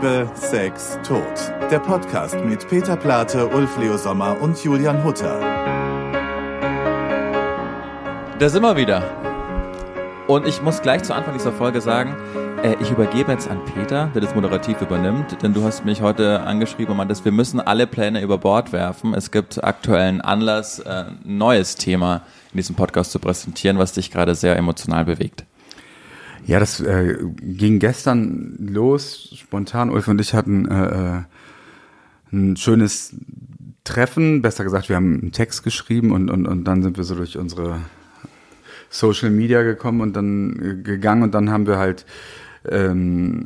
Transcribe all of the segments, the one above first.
Liebe, Sex, Tod. Der Podcast mit Peter Plate, Ulf Leo Sommer und Julian Hutter. Da sind wir wieder. Und ich muss gleich zu Anfang dieser Folge sagen, äh, ich übergebe jetzt an Peter, der das moderativ übernimmt, denn du hast mich heute angeschrieben und meintest, wir müssen alle Pläne über Bord werfen. Es gibt aktuellen Anlass, äh, ein neues Thema in diesem Podcast zu präsentieren, was dich gerade sehr emotional bewegt. Ja, das äh, ging gestern los, spontan. Ulf und ich hatten äh, äh, ein schönes Treffen, besser gesagt, wir haben einen Text geschrieben und, und, und dann sind wir so durch unsere Social Media gekommen und dann äh, gegangen und dann haben wir halt ähm,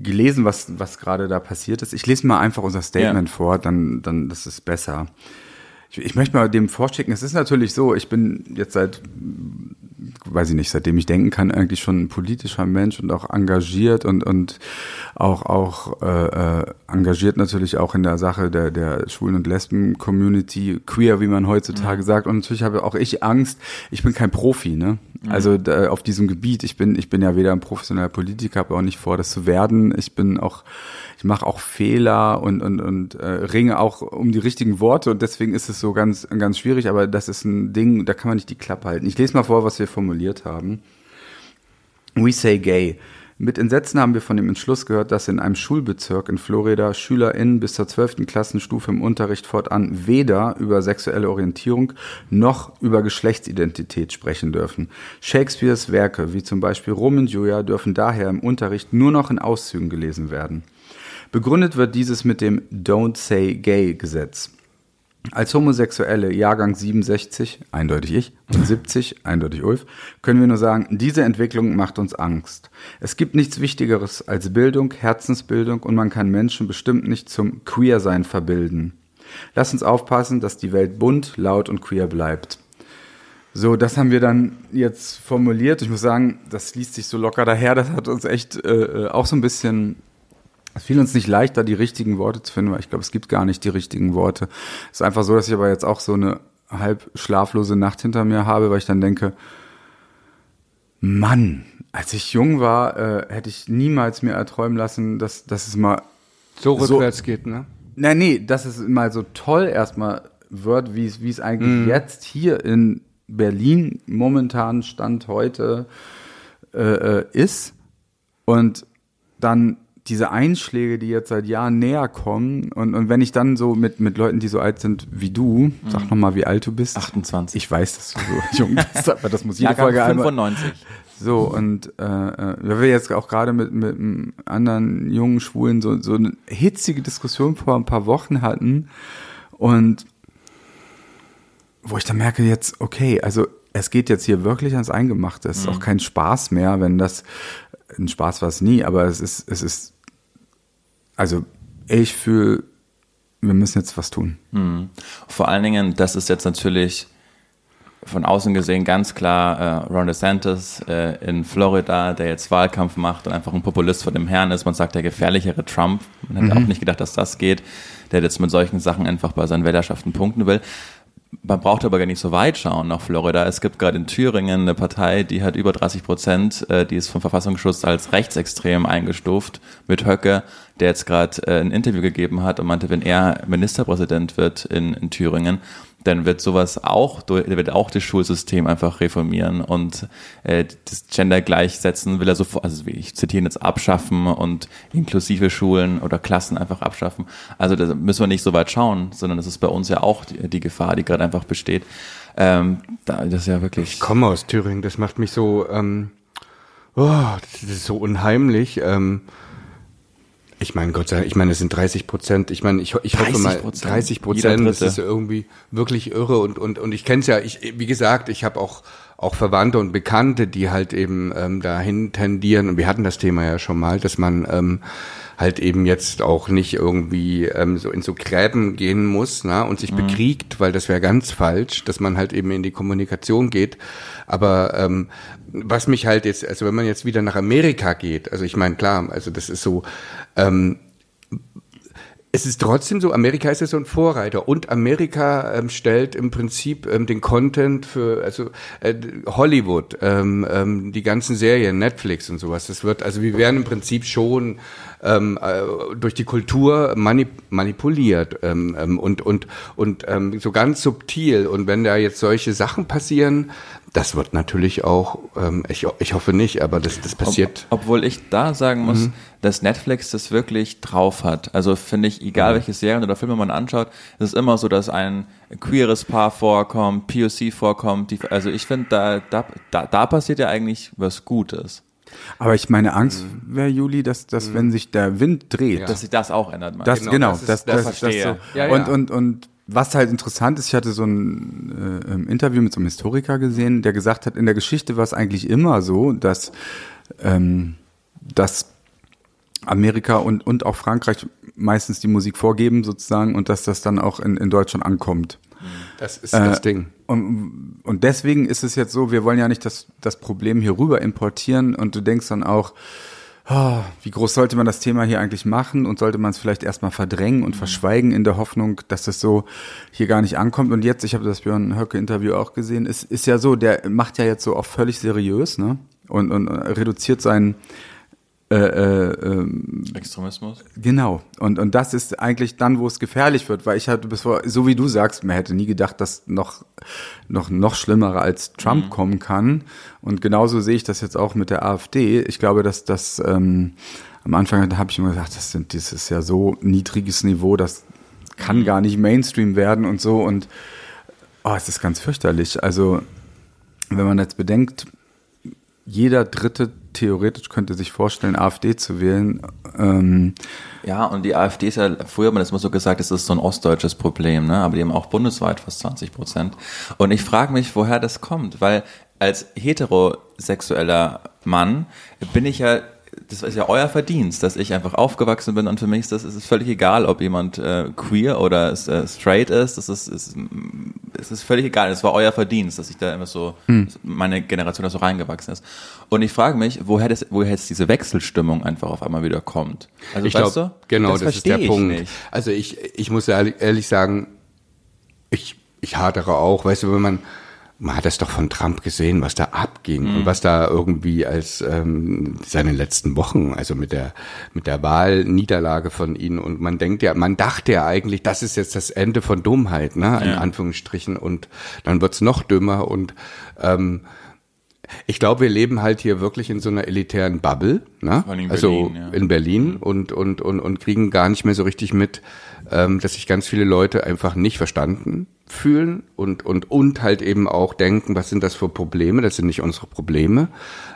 gelesen, was, was gerade da passiert ist. Ich lese mal einfach unser Statement ja. vor, dann, dann das ist besser. Ich, ich möchte mal dem vorschicken, es ist natürlich so, ich bin jetzt seit weiß ich nicht, seitdem ich denken kann, eigentlich schon ein politischer Mensch und auch engagiert und, und auch, auch äh, äh, engagiert natürlich auch in der Sache der, der Schwulen- und Lesben-Community, queer, wie man heutzutage mhm. sagt. Und natürlich habe auch ich Angst, ich bin kein Profi, ne? Mhm. Also da, auf diesem Gebiet, ich bin, ich bin ja weder ein professioneller Politiker, habe auch nicht vor, das zu werden. Ich bin auch ich mache auch Fehler und, und, und äh, ringe auch um die richtigen Worte und deswegen ist es so ganz, ganz schwierig, aber das ist ein Ding, da kann man nicht die Klappe halten. Ich lese mal vor, was wir formuliert haben. We say gay. Mit Entsetzen haben wir von dem Entschluss gehört, dass in einem Schulbezirk in Florida SchülerInnen bis zur 12. Klassenstufe im Unterricht fortan weder über sexuelle Orientierung noch über Geschlechtsidentität sprechen dürfen. Shakespeares Werke, wie zum Beispiel Rom und Julia, dürfen daher im Unterricht nur noch in Auszügen gelesen werden. Begründet wird dieses mit dem Don't Say Gay Gesetz. Als Homosexuelle, Jahrgang 67, eindeutig ich, und 70, eindeutig Ulf, können wir nur sagen, diese Entwicklung macht uns Angst. Es gibt nichts Wichtigeres als Bildung, Herzensbildung und man kann Menschen bestimmt nicht zum Queersein verbilden. Lass uns aufpassen, dass die Welt bunt, laut und queer bleibt. So, das haben wir dann jetzt formuliert. Ich muss sagen, das liest sich so locker daher. Das hat uns echt äh, äh auch so ein bisschen es fiel uns nicht leicht, da die richtigen Worte zu finden, weil ich glaube, es gibt gar nicht die richtigen Worte. Es ist einfach so, dass ich aber jetzt auch so eine halb schlaflose Nacht hinter mir habe, weil ich dann denke, Mann, als ich jung war, äh, hätte ich niemals mir erträumen lassen, dass, dass es mal so rückwärts so, geht, ne? Nein, nee, dass es mal so toll erstmal wird, wie es, wie es eigentlich mm. jetzt hier in Berlin momentan Stand heute äh, äh ist. Und dann diese Einschläge, die jetzt seit Jahren näher kommen und, und wenn ich dann so mit, mit Leuten, die so alt sind wie du, sag mhm. noch mal, wie alt du bist. 28. Ich weiß, dass du so jung bist, aber das muss jede Jahrgang Folge 95. einmal. So, und äh, äh, wir jetzt auch gerade mit, mit einem anderen jungen Schwulen so, so eine hitzige Diskussion vor ein paar Wochen hatten und wo ich dann merke jetzt, okay, also es geht jetzt hier wirklich ans Eingemachte. Es ist mhm. auch kein Spaß mehr, wenn das ein Spaß war es nie, aber es ist, es ist also ich fühle, wir müssen jetzt was tun. Hm. Vor allen Dingen, das ist jetzt natürlich von außen gesehen ganz klar äh, Ron DeSantis äh, in Florida, der jetzt Wahlkampf macht und einfach ein Populist vor dem Herrn ist. Man sagt der gefährlichere Trump. Man hätte mhm. auch nicht gedacht, dass das geht, der jetzt mit solchen Sachen einfach bei seinen Wählerschaften punkten will man braucht aber gar nicht so weit schauen nach Florida. Es gibt gerade in Thüringen eine Partei, die hat über 30 Prozent, äh, die ist vom Verfassungsschutz als rechtsextrem eingestuft mit Höcke, der jetzt gerade äh, ein Interview gegeben hat und meinte, wenn er Ministerpräsident wird in, in Thüringen, dann wird sowas auch, wird auch das Schulsystem einfach reformieren und äh, das Gender gleichsetzen will er sofort, also ich zitiere jetzt abschaffen und inklusive Schulen oder Klassen einfach abschaffen. Also da müssen wir nicht so weit schauen, sondern das ist bei uns ja auch die, die Gefahr, die gerade einfach besteht. Ähm, da, das ist ja wirklich. Ich komme aus Thüringen, das macht mich so, ähm, oh, das ist so unheimlich. Ähm, ich meine, Gott sei Dank, ich meine, es sind 30 Prozent. Ich meine, ich, ich hoffe mal, 30 Prozent, das ist irgendwie wirklich irre. Und, und, und ich kenne es ja, ich, wie gesagt, ich habe auch, auch Verwandte und Bekannte, die halt eben ähm, dahin tendieren. Und wir hatten das Thema ja schon mal, dass man ähm, halt eben jetzt auch nicht irgendwie ähm, so in so Gräben gehen muss na, und sich mhm. bekriegt, weil das wäre ganz falsch, dass man halt eben in die Kommunikation geht. Aber ähm, was mich halt jetzt, also wenn man jetzt wieder nach Amerika geht, also ich meine, klar, also das ist so, ähm, es ist trotzdem so, Amerika ist ja so ein Vorreiter und Amerika ähm, stellt im Prinzip ähm, den Content für also äh, Hollywood, ähm, ähm, die ganzen Serien, Netflix und sowas. Das wird also wir werden im Prinzip schon ähm, äh, durch die Kultur manip manipuliert ähm, ähm, und und und ähm, so ganz subtil. Und wenn da jetzt solche Sachen passieren, das wird natürlich auch, ähm, ich, ich hoffe nicht, aber das, das passiert. Ob, obwohl ich da sagen muss, mhm. dass Netflix das wirklich drauf hat. Also finde ich, egal mhm. welche Serien oder Filme man anschaut, es ist immer so, dass ein queeres Paar vorkommt, POC vorkommt. Die, also ich finde, da, da, da, da passiert ja eigentlich was Gutes. Aber ich meine Angst mhm. wäre, Juli, dass, dass mhm. wenn sich der Wind dreht, ja. dass sich das auch ändert. Das, genau, genau, das, ist, das, das, das, das so. Ja, ja. Und, und, und was halt interessant ist, ich hatte so ein äh, Interview mit so einem Historiker gesehen, der gesagt hat, in der Geschichte war es eigentlich immer so, dass, ähm, dass Amerika und, und auch Frankreich meistens die Musik vorgeben sozusagen und dass das dann auch in, in Deutschland ankommt. Das ist äh, das Ding. Und, und deswegen ist es jetzt so, wir wollen ja nicht das, das Problem hier rüber importieren und du denkst dann auch, wie groß sollte man das Thema hier eigentlich machen und sollte man es vielleicht erstmal verdrängen und mhm. verschweigen in der Hoffnung, dass das so hier gar nicht ankommt. Und jetzt, ich habe das Björn Höcke-Interview auch gesehen, ist, ist ja so, der macht ja jetzt so oft völlig seriös, ne? Und, und reduziert seinen äh, äh, ähm, Extremismus. Genau. Und, und das ist eigentlich dann, wo es gefährlich wird, weil ich hatte bevor, so wie du sagst, man hätte nie gedacht, dass noch, noch, noch schlimmere als Trump mhm. kommen kann. Und genauso sehe ich das jetzt auch mit der AfD. Ich glaube, dass das, ähm, am Anfang habe ich immer gesagt, das sind, das ist ja so niedriges Niveau, das kann mhm. gar nicht Mainstream werden und so. Und oh, es ist ganz fürchterlich. Also, wenn man jetzt bedenkt, jeder dritte theoretisch könnte sich vorstellen, AfD zu wählen. Ähm ja, und die AfD ist ja, früher hat man das immer so gesagt, es ist so ein ostdeutsches Problem, ne? aber die haben auch bundesweit fast 20 Prozent. Und ich frage mich, woher das kommt, weil als heterosexueller Mann bin ich ja das ist ja euer Verdienst, dass ich einfach aufgewachsen bin und für mich ist das ist völlig egal, ob jemand äh, queer oder äh, straight ist. Das ist, ist, es ist völlig egal. Es war euer Verdienst, dass ich da immer so hm. meine Generation da so reingewachsen ist. Und ich frage mich, woher das, woher jetzt diese Wechselstimmung einfach auf einmal wieder kommt. Also ich glaube, genau, das, das ist der Punkt. Nicht. Also ich ich muss ehrlich, ehrlich sagen, ich ich hadere auch, weißt du, wenn man man hat das doch von Trump gesehen, was da abging mhm. und was da irgendwie als ähm, seine letzten Wochen, also mit der mit der Wahlniederlage von ihnen und man denkt ja, man dachte ja eigentlich, das ist jetzt das Ende von Dummheit, ne, in ja. Anführungsstrichen und dann wird's noch dümmer und ähm, ich glaube, wir leben halt hier wirklich in so einer elitären Bubble, ne? In also Berlin, ja. in Berlin und, und, und, und kriegen gar nicht mehr so richtig mit, ähm, dass sich ganz viele Leute einfach nicht verstanden fühlen und, und, und halt eben auch denken, was sind das für Probleme? Das sind nicht unsere Probleme.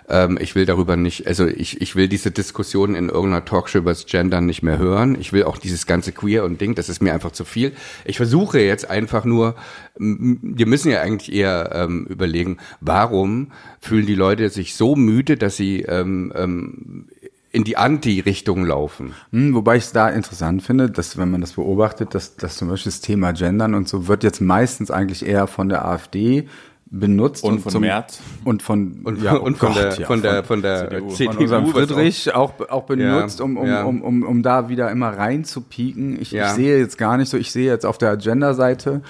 Ähm, ich will darüber nicht, also ich, ich will diese Diskussion in irgendeiner Talkshow über das Gendern nicht mehr hören. Ich will auch dieses ganze Queer und Ding, das ist mir einfach zu viel. Ich versuche jetzt einfach nur, wir müssen ja eigentlich eher ähm, überlegen, warum fühlen die Leute sich so müde, dass sie ähm, ähm, in die Anti-Richtung laufen. Hm, wobei ich es da interessant finde, dass wenn man das beobachtet, dass, dass zum Beispiel das Thema Gendern und so wird jetzt meistens eigentlich eher von der AfD benutzt und, und von zum, Merz. und von und, ja, und von, Gott, der, ja, von der von der CDU, CDU von unserem Friedrich auch auch benutzt ja, um, um, ja. um, um um da wieder immer rein zu pieken ich, ich sehe jetzt gar nicht so ich sehe jetzt auf der Agenda Seite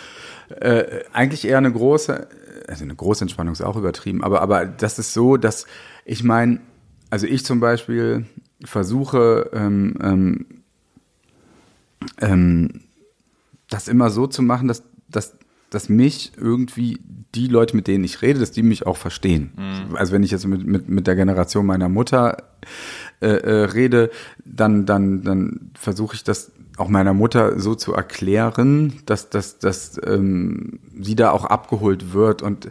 äh, eigentlich eher eine große also eine große Entspannung ist auch übertrieben aber aber das ist so dass ich meine also ich zum Beispiel versuche, ähm, ähm, ähm, das immer so zu machen, dass, dass, dass mich irgendwie die Leute, mit denen ich rede, dass die mich auch verstehen. Mhm. Also wenn ich jetzt mit, mit, mit der Generation meiner Mutter äh, äh, rede, dann, dann, dann versuche ich das auch meiner Mutter so zu erklären, dass, dass, dass ähm, sie da auch abgeholt wird. Und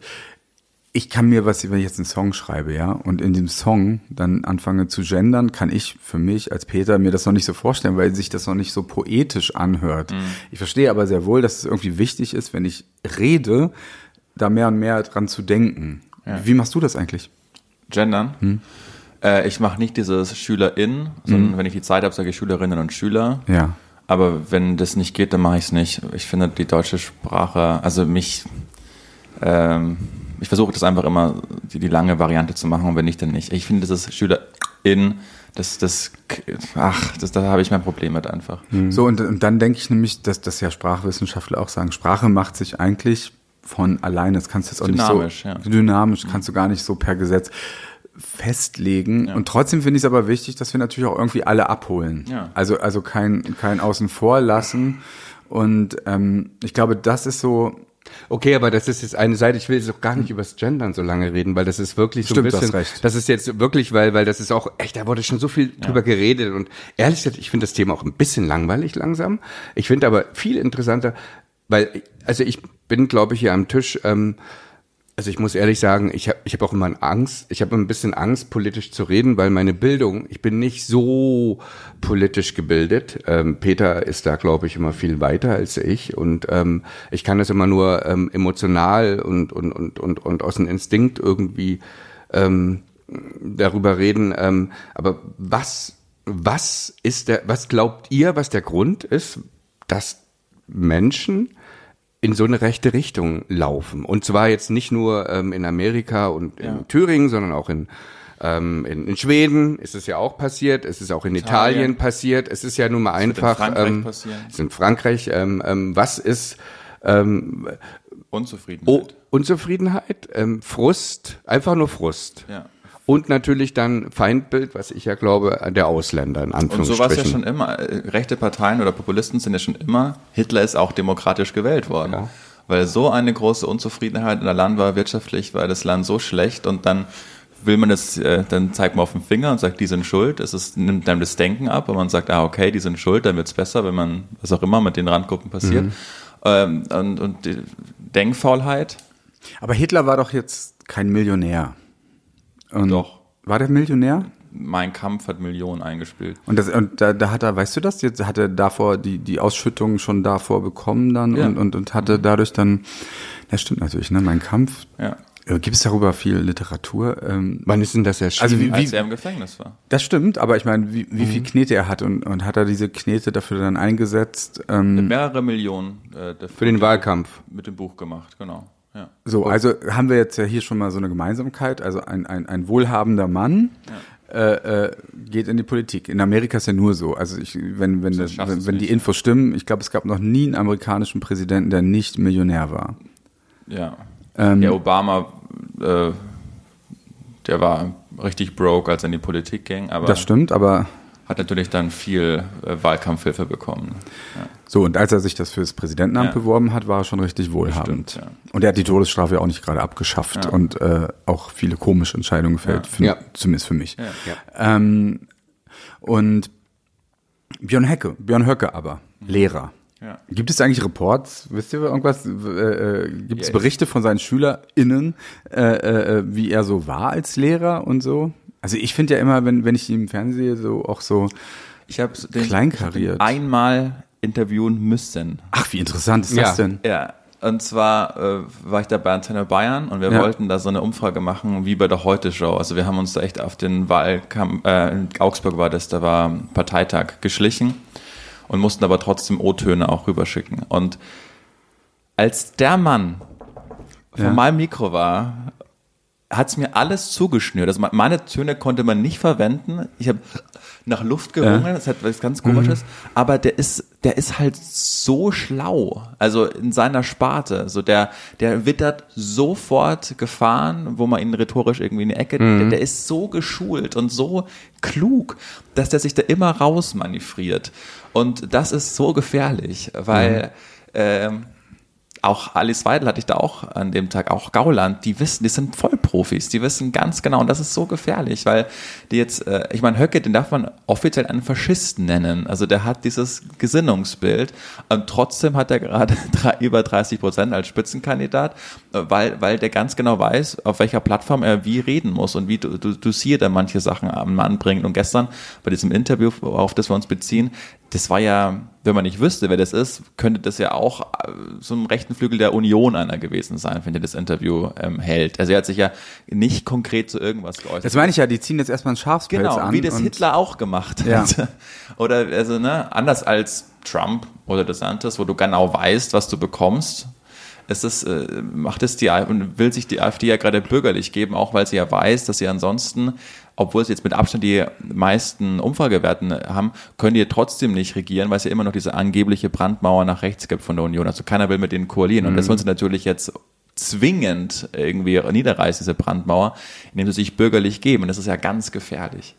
ich kann mir, was, wenn ich jetzt einen Song schreibe, ja, und in dem Song dann anfange zu gendern, kann ich für mich als Peter mir das noch nicht so vorstellen, weil sich das noch nicht so poetisch anhört. Mhm. Ich verstehe aber sehr wohl, dass es irgendwie wichtig ist, wenn ich rede, da mehr und mehr dran zu denken. Ja. Wie machst du das eigentlich? Gendern? Hm? Äh, ich mache nicht dieses SchülerIn, sondern hm. wenn ich die Zeit habe, sage ich Schülerinnen und Schüler. Ja. Aber wenn das nicht geht, dann mache ich es nicht. Ich finde die deutsche Sprache, also mich, ähm, ich versuche das einfach immer, die, die, lange Variante zu machen und wenn nicht, dann nicht. Ich finde, dieses SchülerIn, das, das, ach, das, da habe ich mein Problem mit einfach. Mhm. So, und, und dann denke ich nämlich, dass das ja Sprachwissenschaftler auch sagen, Sprache macht sich eigentlich von alleine, das kannst du jetzt auch dynamisch, nicht so, ja. dynamisch, kannst du gar nicht so per Gesetz festlegen. Ja. Und trotzdem finde ich es aber wichtig, dass wir natürlich auch irgendwie alle abholen. Ja. Also, also kein, kein Außen vor lassen. Und ähm, ich glaube, das ist so, Okay, aber das ist jetzt eine Seite, ich will jetzt auch gar nicht über das Gendern so lange reden, weil das ist wirklich so Stimmt, ein bisschen, das, das ist jetzt wirklich, weil, weil das ist auch, echt, da wurde schon so viel ja. drüber geredet und ehrlich gesagt, ich finde das Thema auch ein bisschen langweilig langsam. Ich finde aber viel interessanter, weil, also ich bin, glaube ich, hier am Tisch, ähm, also ich muss ehrlich sagen, ich habe ich hab auch immer Angst, ich habe ein bisschen Angst, politisch zu reden, weil meine Bildung, ich bin nicht so politisch gebildet. Ähm, Peter ist da, glaube ich, immer viel weiter als ich und ähm, ich kann das immer nur ähm, emotional und, und, und, und, und aus dem Instinkt irgendwie ähm, darüber reden. Ähm, aber was, was ist der, was glaubt ihr, was der Grund ist, dass Menschen in so eine rechte Richtung laufen. Und zwar jetzt nicht nur ähm, in Amerika und in ja. Thüringen, sondern auch in, ähm, in, in Schweden ist es ja auch passiert. Es ist auch in Italien, Italien passiert. Es ist ja nun mal einfach. in Frankreich ähm, passieren. Es ist in Frankreich. Ähm, ähm, was ist ähm, Unzufriedenheit? Oh, Unzufriedenheit, ähm, Frust, einfach nur Frust. Ja. Und natürlich dann Feindbild, was ich ja glaube, der Ausländer in Anführungsstrichen. Und so war es ja schon immer. Rechte Parteien oder Populisten sind ja schon immer, Hitler ist auch demokratisch gewählt worden. Ja. Weil so eine große Unzufriedenheit in der Land war, wirtschaftlich war das Land so schlecht und dann will man das, äh, dann zeigt man auf den Finger und sagt, die sind schuld. Es ist, nimmt dann das Denken ab und man sagt, ah, okay, die sind schuld, dann wird es besser, wenn man, was auch immer mit den Randgruppen passiert. Mhm. Ähm, und, und die Denkfaulheit. Aber Hitler war doch jetzt kein Millionär. Und Doch. War der Millionär? Mein Kampf hat Millionen eingespielt. Und, das, und da, da hat er, weißt du das? Jetzt hat er davor die, die Ausschüttung schon davor bekommen dann ja. und, und, und hatte dadurch dann, das stimmt natürlich, ne? Mein Kampf. Ja. Äh, Gibt es darüber viel Literatur? Ähm, Wann ist denn das erschienen? Also wie, wie, als er im Gefängnis war. Das stimmt, aber ich meine, wie, wie mhm. viel Knete er hat und, und hat er diese Knete dafür dann eingesetzt? Ähm, Mehrere Millionen äh, für den Wahlkampf. Mit dem Buch gemacht, genau. Ja. So, also haben wir jetzt ja hier schon mal so eine Gemeinsamkeit. Also ein, ein, ein wohlhabender Mann ja. äh, äh, geht in die Politik. In Amerika ist ja nur so. Also ich, wenn, wenn, das, wenn, wenn die Infos stimmen, ich glaube, es gab noch nie einen amerikanischen Präsidenten, der nicht Millionär war. Ja. Ähm, der Obama, äh, der war richtig broke, als er in die Politik ging. Aber das stimmt, aber hat natürlich dann viel äh, Wahlkampfhilfe bekommen. Ja. So, und als er sich das fürs Präsidentenamt ja. beworben hat, war er schon richtig wohlhabend. Stimmt, ja. Und er hat die Todesstrafe auch nicht gerade abgeschafft und äh, auch viele komische Entscheidungen gefällt, für, zumindest für mich. Ähm, und Björn Hecke, Björn Höcke aber, mhm. Lehrer. Ja. Gibt es eigentlich Reports? Wisst ihr irgendwas? Äh, äh, gibt es. Berichte von seinen SchülerInnen, äh, äh, wie er so war als Lehrer und so? Also ich finde ja immer, wenn, wenn ich ihn im Fernsehen so auch so ich habe kleinkariert. einmal interviewen müssen. Ach, wie interessant ist ja. das denn? Ja, und zwar äh, war ich da bei Antenne Bayern und wir ja. wollten da so eine Umfrage machen wie bei der Heute-Show. Also wir haben uns da echt auf den Wahlkampf, äh, in Augsburg war das, da war Parteitag geschlichen und mussten aber trotzdem O-Töne auch rüberschicken. Und als der Mann ja. von meinem Mikro war, hat es mir alles zugeschnürt. Also meine Töne konnte man nicht verwenden. Ich habe nach Luft gerungen, ja. das hat was ganz komisches, mhm. aber der ist der ist halt so schlau, also in seiner Sparte, so der der wittert sofort Gefahren, wo man ihn rhetorisch irgendwie in die Ecke, mhm. der, der, ist so geschult und so klug, dass der sich da immer rausmanövriert und das ist so gefährlich, weil mhm. ähm, auch Alice Weidel hatte ich da auch an dem Tag, auch Gauland, die wissen, die sind Vollprofis, die wissen ganz genau, und das ist so gefährlich, weil die jetzt, äh, ich meine, Höcke, den darf man offiziell einen Faschisten nennen, also der hat dieses Gesinnungsbild und trotzdem hat er gerade drei, über 30 Prozent als Spitzenkandidat, weil, weil der ganz genau weiß, auf welcher Plattform er wie reden muss und wie du, dosiert er manche Sachen am Mann bringt. Und gestern bei diesem Interview, auf das wir uns beziehen, das war ja, wenn man nicht wüsste, wer das ist, könnte das ja auch äh, so ein rechten Flügel der Union einer gewesen sein, wenn er das Interview ähm, hält. Also er hat sich ja nicht konkret zu irgendwas geäußert. Das meine ich ja, die ziehen jetzt erstmal ein Schafspelz genau, an. Genau, wie das Hitler auch gemacht ja. hat. Oder also ne, anders als Trump oder DeSantis, wo du genau weißt, was du bekommst. Es äh, macht es die und will sich die AfD ja gerade bürgerlich geben, auch weil sie ja weiß, dass sie ansonsten obwohl sie jetzt mit Abstand die meisten Umfragewerten haben, können die trotzdem nicht regieren, weil es ja immer noch diese angebliche Brandmauer nach rechts gibt von der Union. Also keiner will mit denen koalieren. Und das wollen sie natürlich jetzt zwingend irgendwie niederreißen, diese Brandmauer, indem sie sich bürgerlich geben. Und das ist ja ganz gefährlich.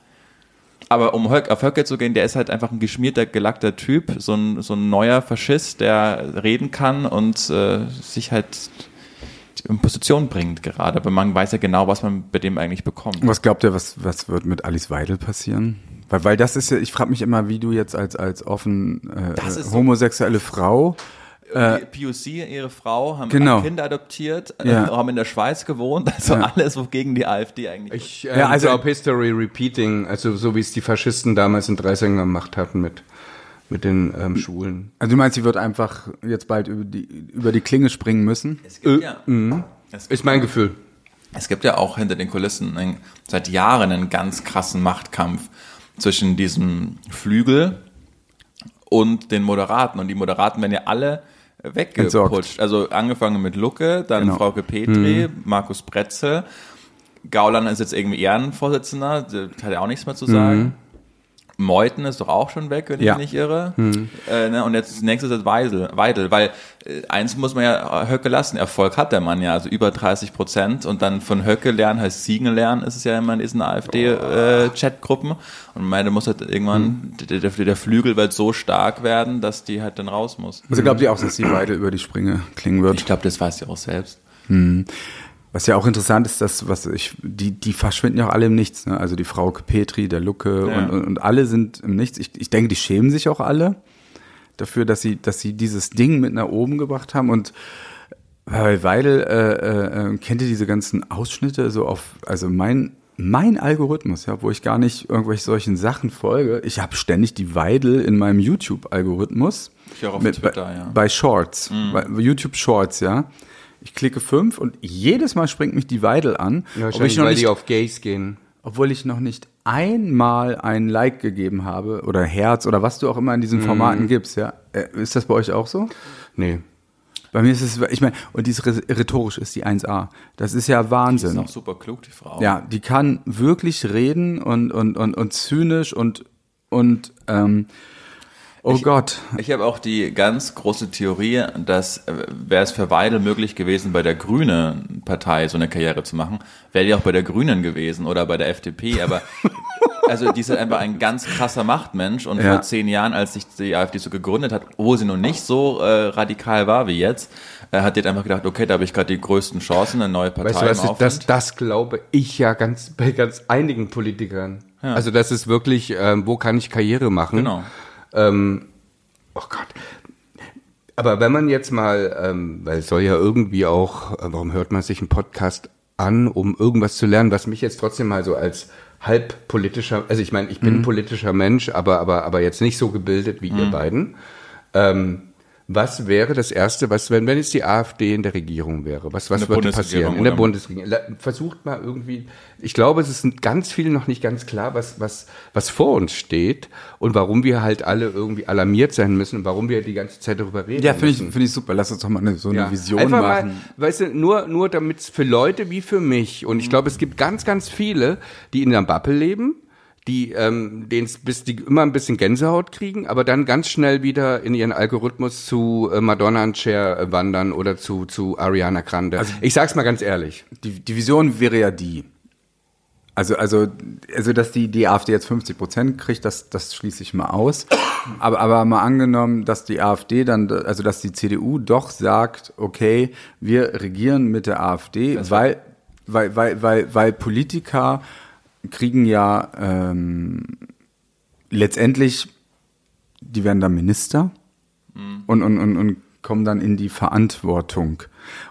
Aber um auf Höcke zu gehen, der ist halt einfach ein geschmierter, gelackter Typ, so ein, so ein neuer Faschist, der reden kann und äh, sich halt in Position bringt gerade. Aber man weiß ja genau, was man bei dem eigentlich bekommt. Was glaubt ihr, was, was wird mit Alice Weidel passieren? Weil, weil das ist ja, ich frage mich immer, wie du jetzt als, als offen äh, homosexuelle so Frau äh, POC, ihre Frau, haben genau. Kinder adoptiert, äh, ja. haben in der Schweiz gewohnt, also ja. alles, wogegen die AfD eigentlich. Ich äh, ja, also, glaube History Repeating, also so wie es die Faschisten damals in Dreisingen gemacht hatten mit mit den ähm, Schulen. Also du meinst, sie wird einfach jetzt bald über die über die Klinge springen müssen? Es gibt äh, ja, mhm. es gibt, ist mein Gefühl. Es gibt ja auch hinter den Kulissen einen, seit Jahren einen ganz krassen Machtkampf zwischen diesem Flügel und den Moderaten. Und die Moderaten werden ja alle weggeputscht. Also angefangen mit Lucke, dann genau. Frauke Petri, mhm. Markus Bretzel. Gauland ist jetzt irgendwie Ehrenvorsitzender, der hat ja auch nichts mehr zu sagen. Mhm. Meuthen ist doch auch schon weg, wenn ja. ich mich nicht irre. Hm. Äh, ne? Und jetzt nächstes ist Weidel, Weidel weil äh, eins muss man ja Höcke lassen, Erfolg hat der Mann ja, also über 30 Prozent und dann von Höcke lernen heißt Siegen lernen, ist es ja immer in diesen AfD-Chatgruppen äh, und meine muss halt irgendwann, hm. der, der, der, Flügel wird so stark werden, dass die halt dann raus muss. Also glaubt ihr auch, dass die Weidel über die Springe klingen wird? Ich glaube, das weiß sie auch selbst. Hm. Was ja auch interessant ist, dass was ich die die verschwinden ja auch alle im Nichts. Ne? Also die Frau Petri, der Lucke ja. und, und, und alle sind im Nichts. Ich, ich denke, die schämen sich auch alle dafür, dass sie dass sie dieses Ding mit nach oben gebracht haben und bei Weidel äh, äh, kennt ihr diese ganzen Ausschnitte so auf also mein mein Algorithmus, ja, wo ich gar nicht irgendwelche solchen Sachen folge. Ich habe ständig die Weidel in meinem YouTube-Algorithmus. Ich auch auf mit, Twitter, bei, ja. Bei Shorts, mhm. bei YouTube Shorts, ja. Ich klicke fünf und jedes Mal springt mich die Weidel an. Ja, ob ich noch weil nicht, die auf Gays gehen. Obwohl ich noch nicht einmal ein Like gegeben habe oder Herz oder was du auch immer in diesen mhm. Formaten mm. gibst, ja. Äh, ist das bei euch auch so? Nee. Bei mir ist es, ich meine, und dieses rhetorisch ist die 1A. Das ist ja Wahnsinn. Die ist auch super klug, die Frau. Ja, die kann wirklich reden und, und, und, und zynisch und, und ähm, Oh ich, Gott. Ich habe auch die ganz große Theorie, dass äh, wäre es für Weidel möglich gewesen, bei der Grünen Partei so eine Karriere zu machen, wäre die auch bei der Grünen gewesen oder bei der FDP. Aber also die ist halt einfach ein ganz krasser Machtmensch und ja. vor zehn Jahren, als sich die AfD so gegründet hat, wo sie noch nicht so äh, radikal war wie jetzt, äh, hat die einfach gedacht, okay, da habe ich gerade die größten Chancen, eine neue Partei weißt du, was, das, das glaube ich ja ganz bei ganz einigen Politikern. Ja. Also das ist wirklich, ähm, wo kann ich Karriere machen? Genau. Ähm, oh Gott. Aber wenn man jetzt mal, ähm, weil es soll ja irgendwie auch, äh, warum hört man sich einen Podcast an, um irgendwas zu lernen, was mich jetzt trotzdem mal so als halb politischer, also ich meine, ich bin mhm. politischer Mensch, aber, aber, aber jetzt nicht so gebildet wie mhm. ihr beiden. Ähm, was wäre das Erste, was, wenn, wenn jetzt die AfD in der Regierung wäre? Was, was würde passieren? In der Bundesregierung. Versucht mal irgendwie, ich glaube, es ist ganz viel noch nicht ganz klar, was, was, was vor uns steht und warum wir halt alle irgendwie alarmiert sein müssen und warum wir die ganze Zeit darüber reden. Ja, finde ich, finde ich super. Lass uns doch mal eine, so eine ja. Vision Einfach machen. Mal, weißt du, nur, nur damit es für Leute wie für mich und ich glaube, es gibt ganz, ganz viele, die in einer Bubble leben, die ähm, denen bis die immer ein bisschen Gänsehaut kriegen, aber dann ganz schnell wieder in ihren Algorithmus zu äh, Madonna und Cher äh, wandern oder zu zu Ariana Grande. Also, ich sag's mal ganz ehrlich. Die, die Vision wäre ja die. Also, also, also, dass die, die AfD jetzt 50 Prozent kriegt, das, das schließe ich mal aus. Aber, aber mal angenommen, dass die AfD dann, also, dass die CDU doch sagt, okay, wir regieren mit der AfD, weil, weil, weil, weil, weil Politiker kriegen ja ähm, letztendlich, die werden dann Minister mhm. und, und, und, und kommen dann in die Verantwortung.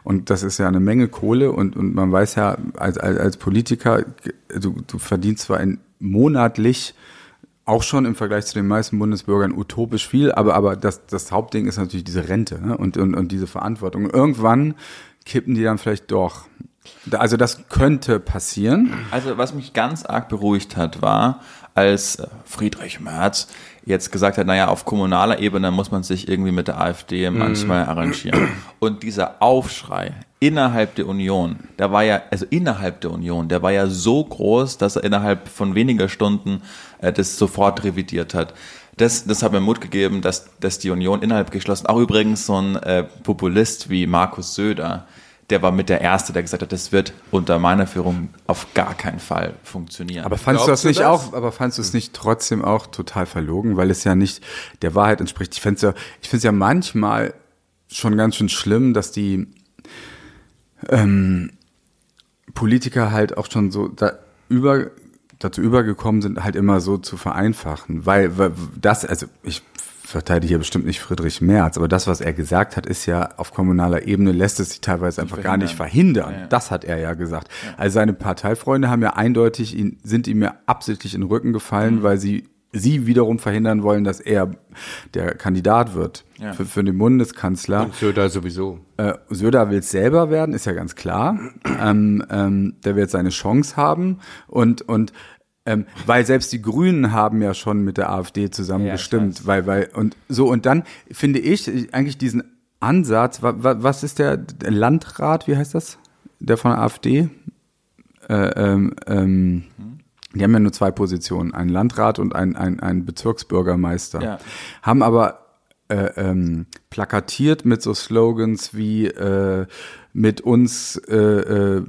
Und das ist ja eine Menge Kohle und, und man weiß ja, als, als, als Politiker, du, du verdienst zwar ein, monatlich auch schon im Vergleich zu den meisten Bundesbürgern utopisch viel, aber, aber das, das Hauptding ist natürlich diese Rente ne? und, und, und diese Verantwortung. Irgendwann kippen die dann vielleicht doch. Also das könnte passieren. Also was mich ganz arg beruhigt hat, war, als äh, Friedrich Merz jetzt gesagt hat, naja, auf kommunaler Ebene muss man sich irgendwie mit der AfD manchmal arrangieren. Und dieser Aufschrei innerhalb der Union, der war ja, also innerhalb der Union, der war ja so groß, dass er innerhalb von weniger Stunden äh, das sofort revidiert hat. Das, das hat mir Mut gegeben, dass, dass die Union innerhalb geschlossen, auch übrigens so ein äh, Populist wie Markus Söder, der war mit der Erste, der gesagt hat, das wird unter meiner Führung auf gar keinen Fall funktionieren. Aber fandst du das nicht das? auch, aber fandst du es nicht trotzdem auch total verlogen, weil es ja nicht der Wahrheit entspricht? Ich finde es ja, ich finde es ja manchmal schon ganz schön schlimm, dass die ähm, Politiker halt auch schon so da über dazu übergekommen sind, halt immer so zu vereinfachen, weil, weil das, also ich verteidige hier bestimmt nicht Friedrich Merz, aber das, was er gesagt hat, ist ja auf kommunaler Ebene lässt es sich teilweise einfach gar nicht verhindern. Ja, Das hat er ja gesagt. Ja. Also seine Parteifreunde haben ja eindeutig ihn, sind ihm ja absichtlich in den Rücken gefallen, mhm. weil sie sie wiederum verhindern wollen, dass er der Kandidat wird ja. für, für den Bundeskanzler. Und Söder sowieso. Äh, Söder will es selber werden, ist ja ganz klar. ähm, ähm, der wird seine Chance haben und und ähm, weil selbst die Grünen haben ja schon mit der AfD zusammen ja, gestimmt, weil, weil, und so, und dann finde ich eigentlich diesen Ansatz, wa, wa, was ist der, der, Landrat, wie heißt das? Der von der AfD? Äh, ähm, ähm, die haben ja nur zwei Positionen, einen Landrat und einen, einen, einen Bezirksbürgermeister. Ja. Haben aber äh, ähm, plakatiert mit so Slogans wie äh, mit uns äh, äh,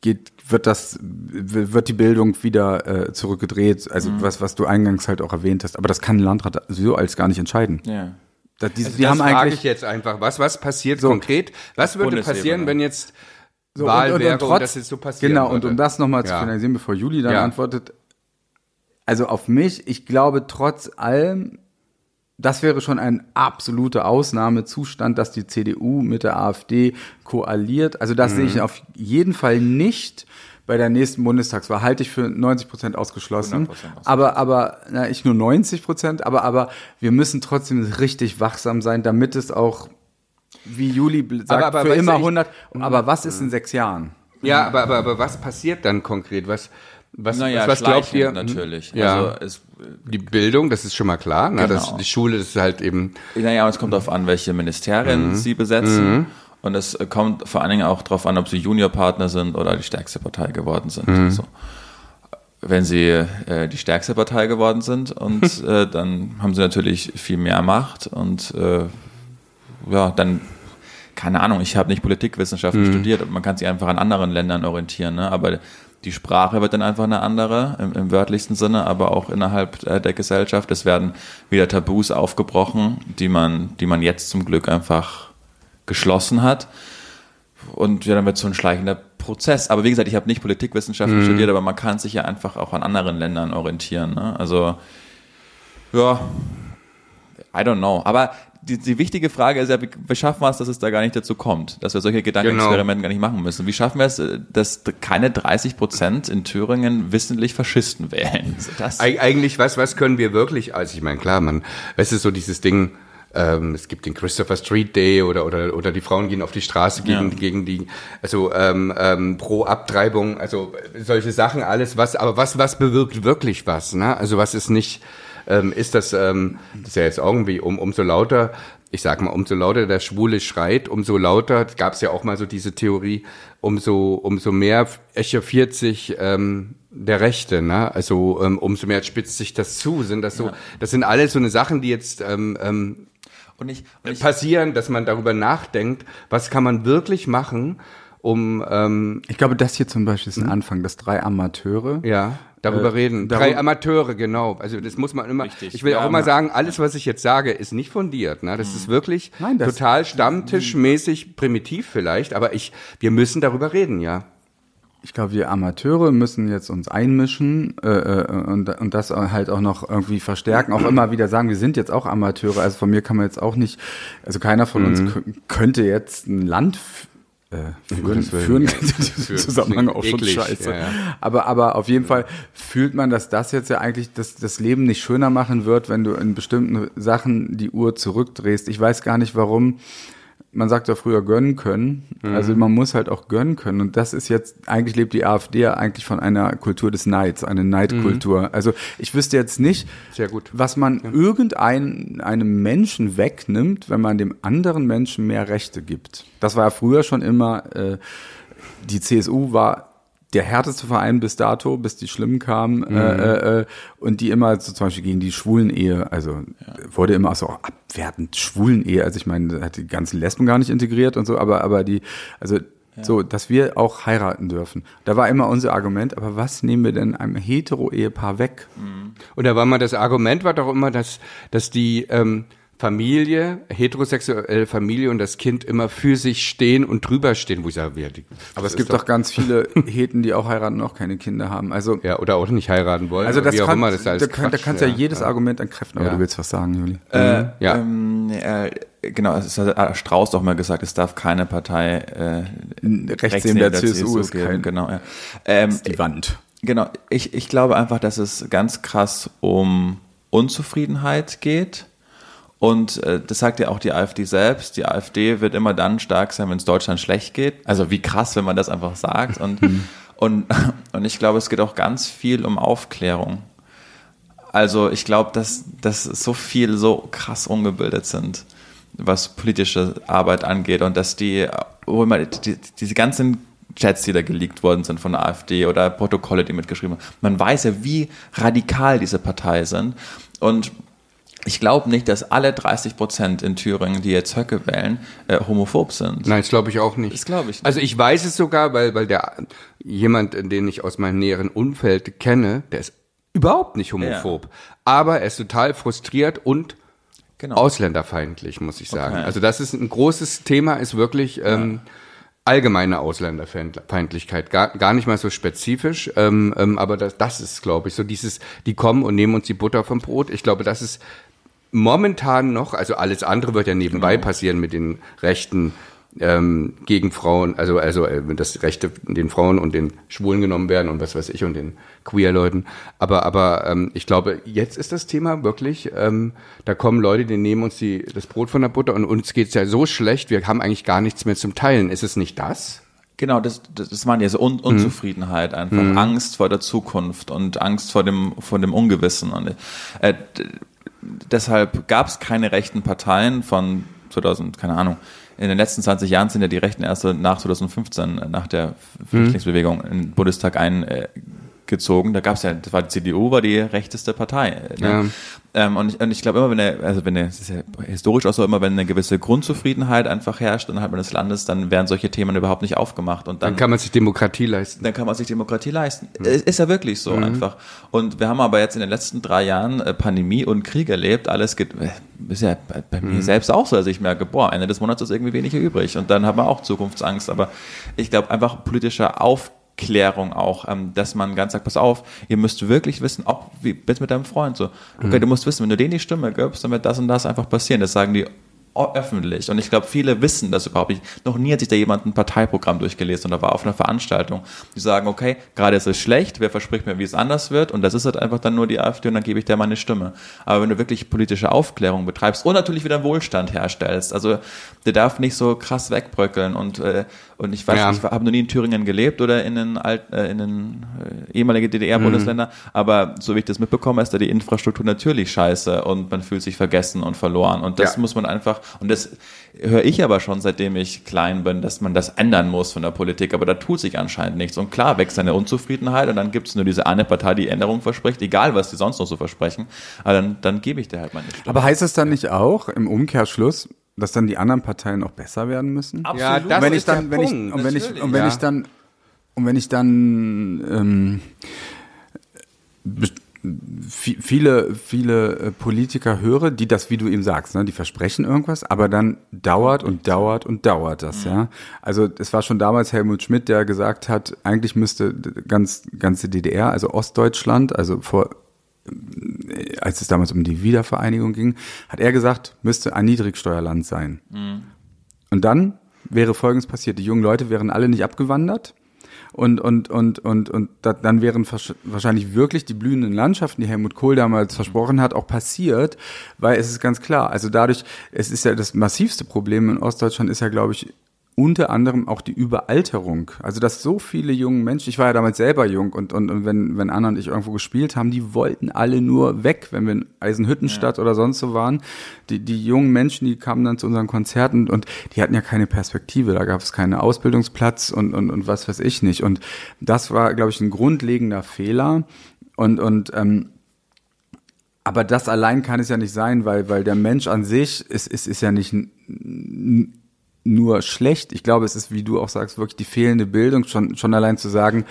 geht wird das, wird die Bildung wieder äh, zurückgedreht, also mhm. was, was du eingangs halt auch erwähnt hast. Aber das kann ein Landrat so als gar nicht entscheiden. Ja. Da, die, also die das haben frage ich jetzt einfach. Was, was passiert so, konkret? Was würde passieren, wenn jetzt so, Wahl und, und, wäre und, trotz, und das jetzt so passiert? Genau, würde? und um das nochmal ja. zu finalisieren, bevor Juli dann ja. antwortet, also auf mich, ich glaube trotz allem, das wäre schon ein absoluter Ausnahmezustand, dass die CDU mit der AfD koaliert. Also das mhm. sehe ich mhm. auf jeden Fall nicht bei der nächsten Bundestagswahl. Halte ich für 90 Prozent ausgeschlossen. Aber, aber, na, ich nur 90 Prozent, aber, aber wir müssen trotzdem richtig wachsam sein, damit es auch, wie Juli sagt, aber, aber für immer 100. Aber was ist in sechs Jahren? Ja, aber, aber, aber was passiert dann konkret? Was, was, naja, was, was glaubt ihr? Natürlich. Ja. Also es, die Bildung, das ist schon mal klar. Ne? Genau. Das, die Schule ist halt eben. Naja, es kommt darauf an, welche Ministerien mhm. sie besetzen. Mhm. Und es kommt vor allen Dingen auch darauf an, ob sie Juniorpartner sind oder die stärkste Partei geworden sind. Mhm. So. Wenn sie äh, die stärkste Partei geworden sind und äh, dann haben sie natürlich viel mehr Macht und äh, ja, dann keine Ahnung, ich habe nicht Politikwissenschaften mhm. studiert, man kann sich einfach an anderen Ländern orientieren, ne? aber die Sprache wird dann einfach eine andere, im, im wörtlichsten Sinne, aber auch innerhalb der Gesellschaft. Es werden wieder Tabus aufgebrochen, die man, die man jetzt zum Glück einfach geschlossen hat. Und ja, dann wird so ein schleichender Prozess. Aber wie gesagt, ich habe nicht Politikwissenschaften mhm. studiert, aber man kann sich ja einfach auch an anderen Ländern orientieren. Ne? Also, ja, I don't know. Aber die, die wichtige Frage ist ja, wie, wie schaffen wir es, dass es da gar nicht dazu kommt, dass wir solche Gedankenexperimente genau. gar nicht machen müssen? Wie schaffen wir es, dass keine 30 Prozent in Thüringen wissentlich Faschisten wählen? Das Eig eigentlich, was, was können wir wirklich, also ich meine, klar, man, es ist so dieses Ding, ähm, es gibt den Christopher Street Day oder oder oder die Frauen gehen auf die Straße gegen ja. gegen die also ähm, ähm, pro Abtreibung also solche Sachen alles was aber was was bewirkt wirklich was ne also was ist nicht ähm, ist das, ähm, das ist ja jetzt irgendwie um, umso lauter, ich sag mal, umso lauter der Schwule schreit, umso lauter, gab es ja auch mal so diese Theorie, umso, umso mehr echauffiert sich ähm, der Rechte, ne? Also ähm, umso mehr spitzt sich das zu. Sind das so, ja. das sind alles so eine Sachen, die jetzt ähm, ähm, und ich, und ich, passieren, dass man darüber nachdenkt, was kann man wirklich machen, um ähm, Ich glaube, das hier zum Beispiel ist ein hm? Anfang, dass drei Amateure ja darüber äh, reden. Darüber Drei Amateure, genau. Also das muss man immer. Richtig. Ich will auch immer sagen, alles, was ich jetzt sage, ist nicht fundiert. Ne? Das mhm. ist wirklich Nein, das total stammtischmäßig primitiv vielleicht, aber ich, wir müssen darüber reden, ja. Ich glaube, wir Amateure müssen jetzt uns einmischen äh, äh, und, und das halt auch noch irgendwie verstärken. Auch immer wieder sagen, wir sind jetzt auch Amateure. Also von mir kann man jetzt auch nicht, also keiner von uns mhm. könnte jetzt ein Land äh, führen, führen Zusammenhang auch schon eklig, scheiße. Ja, ja. Aber, aber auf jeden Fall fühlt man, dass das jetzt ja eigentlich das, das Leben nicht schöner machen wird, wenn du in bestimmten Sachen die Uhr zurückdrehst. Ich weiß gar nicht, warum man sagt ja früher gönnen können. Mhm. Also man muss halt auch gönnen können. Und das ist jetzt, eigentlich lebt die AfD ja eigentlich von einer Kultur des Neids, eine Neidkultur. Mhm. Also ich wüsste jetzt nicht, Sehr gut. was man ja. irgendeinem einem Menschen wegnimmt, wenn man dem anderen Menschen mehr Rechte gibt. Das war ja früher schon immer, äh, die CSU war der härteste Verein bis dato, bis die Schlimmen kamen mhm. äh, äh, und die immer so zum Beispiel gegen die Schwulen-Ehe, also ja. wurde immer so abwertend Schwulen-Ehe, also ich meine, hat die ganzen Lesben gar nicht integriert und so, aber aber die, also ja. so, dass wir auch heiraten dürfen. Da war immer unser Argument, aber was nehmen wir denn einem Hetero-Ehepaar weg? Mhm. Und da war mal das Argument war doch immer, dass dass die ähm, Familie, heterosexuelle Familie und das Kind immer für sich stehen und drüber stehen, wo ich sage, ja, die, aber es gibt doch ganz viele Heten, die auch heiraten und auch keine Kinder haben. Also ja, oder auch nicht heiraten wollen. Also das wie auch kann, immer, das ist alles da, kann, da kannst ja, ja jedes ja. Argument entkräften, aber ja. du willst was sagen, Juli. Äh, mhm. ja. Ähm, äh, genau, es hat Strauß doch mal gesagt, es darf keine Partei äh, rechts neben der, der CSU, CSU ist geben. Kein, genau, ja. Ähm, ist die Wand. Genau, ich, ich glaube einfach, dass es ganz krass um Unzufriedenheit geht und äh, das sagt ja auch die AfD selbst. Die AfD wird immer dann stark sein, wenn es Deutschland schlecht geht. Also wie krass, wenn man das einfach sagt. Und, mhm. und, und ich glaube, es geht auch ganz viel um Aufklärung. Also ich glaube, dass, dass so viel so krass ungebildet sind, was politische Arbeit angeht und dass die, wo man die, diese ganzen Chats, die da geleakt worden sind von der AfD oder Protokolle, die mitgeschrieben haben. Man weiß ja, wie radikal diese Partei sind. Und ich glaube nicht, dass alle 30 Prozent in Thüringen, die jetzt Höcke wählen, äh, homophob sind. Nein, das glaube ich auch nicht. Das glaube ich nicht. Also ich weiß es sogar, weil, weil der jemand, den ich aus meinem näheren Umfeld kenne, der ist überhaupt nicht homophob. Ja. Aber er ist total frustriert und genau. ausländerfeindlich, muss ich sagen. Okay. Also das ist ein großes Thema, ist wirklich ähm, ja. allgemeine Ausländerfeindlichkeit, gar, gar nicht mal so spezifisch, ähm, ähm, aber das, das ist, glaube ich, so dieses, die kommen und nehmen uns die Butter vom Brot. Ich glaube, das ist momentan noch, also alles andere wird ja nebenbei genau. passieren mit den Rechten ähm, gegen Frauen, also also äh, das Rechte den Frauen und den Schwulen genommen werden und was weiß ich und den Queer-Leuten. Aber aber ähm, ich glaube, jetzt ist das Thema wirklich, ähm, da kommen Leute, die nehmen uns die das Brot von der Butter und uns geht's ja so schlecht, wir haben eigentlich gar nichts mehr zum Teilen. Ist es nicht das? Genau, das, das, das waren ja so Un Unzufriedenheit mhm. einfach, mhm. Angst vor der Zukunft und Angst vor dem vor dem Ungewissen und äh, deshalb gab es keine rechten Parteien von 2000, keine Ahnung. In den letzten 20 Jahren sind ja die Rechten erst nach 2015, nach der Flüchtlingsbewegung, in den Bundestag eingezogen. Da gab es ja, das war die CDU, war die rechteste Partei. Ne? Ja. Ähm, und ich, und ich glaube immer, wenn er, also wenn er, das ist ja historisch auch so, immer wenn eine gewisse Grundzufriedenheit einfach herrscht innerhalb eines Landes, dann werden solche Themen überhaupt nicht aufgemacht. Und dann, dann kann man sich Demokratie leisten. Dann kann man sich Demokratie leisten. Mhm. Ist ja wirklich so mhm. einfach. Und wir haben aber jetzt in den letzten drei Jahren äh, Pandemie und Krieg erlebt. Alles geht, äh, ist ja bei, bei mhm. mir selbst auch so. Also ich merke, boah, Ende des Monats ist irgendwie weniger übrig. Und dann haben wir auch Zukunftsangst. Aber ich glaube einfach politischer Aufklärung Klärung auch, ähm, dass man ganz sagt, pass auf, ihr müsst wirklich wissen, auch wie bist mit deinem Freund so, okay, mhm. du musst wissen, wenn du denen die Stimme gibst, dann wird das und das einfach passieren. Das sagen die öffentlich. Und ich glaube, viele wissen das überhaupt nicht. Noch nie hat sich da jemand ein Parteiprogramm durchgelesen oder war auf einer Veranstaltung. Die sagen, okay, gerade ist es schlecht, wer verspricht mir, wie es anders wird? Und das ist halt einfach dann nur die AfD und dann gebe ich dir meine Stimme. Aber wenn du wirklich politische Aufklärung betreibst und natürlich wieder Wohlstand herstellst, also der darf nicht so krass wegbröckeln und, äh, und ich weiß, ja. ich habe noch nie in Thüringen gelebt oder in den, Alt, äh, in den äh, ehemaligen DDR-Bundesländern, mhm. aber so wie ich das mitbekomme, ist da die Infrastruktur natürlich scheiße und man fühlt sich vergessen und verloren. Und das ja. muss man einfach und das höre ich aber schon, seitdem ich klein bin, dass man das ändern muss von der Politik. Aber da tut sich anscheinend nichts. Und klar wächst eine Unzufriedenheit und dann gibt es nur diese eine Partei, die Änderung verspricht, egal was die sonst noch so versprechen. Aber dann, dann gebe ich dir halt meine Stimme. Aber heißt das dann nicht auch im Umkehrschluss, dass dann die anderen Parteien auch besser werden müssen? Absolut. Ja, das und wenn ist ich dann, wenn Punkt, ich, und wenn ich, und wenn ja. ich dann, und wenn ich dann ähm, viele, viele äh, Politiker höre, die das, wie du eben sagst, ne, die versprechen irgendwas, aber dann dauert und dauert und dauert das, mhm. ja. Also es war schon damals Helmut Schmidt, der gesagt hat, eigentlich müsste ganz ganze DDR, also Ostdeutschland, also vor äh, als es damals um die Wiedervereinigung ging, hat er gesagt, müsste ein Niedrigsteuerland sein. Mhm. Und dann wäre Folgendes passiert: Die jungen Leute wären alle nicht abgewandert und, und, und, und, und dann wären wahrscheinlich wirklich die blühenden Landschaften, die Helmut Kohl damals versprochen hat, auch passiert, weil es ist ganz klar, also dadurch, es ist ja das massivste Problem in Ostdeutschland ist ja, glaube ich, unter anderem auch die Überalterung. Also dass so viele junge Menschen, ich war ja damals selber jung und, und, und wenn, wenn Anna und ich irgendwo gespielt haben, die wollten alle nur weg, wenn wir in Eisenhüttenstadt ja. oder sonst so waren. Die, die jungen Menschen, die kamen dann zu unseren Konzerten und die hatten ja keine Perspektive. Da gab es keinen Ausbildungsplatz und, und, und was weiß ich nicht. Und das war, glaube ich, ein grundlegender Fehler. Und, und ähm, aber das allein kann es ja nicht sein, weil, weil der Mensch an sich ist, ist, ist ja nicht nur schlecht. Ich glaube, es ist, wie du auch sagst, wirklich die fehlende Bildung, schon, schon allein zu sagen,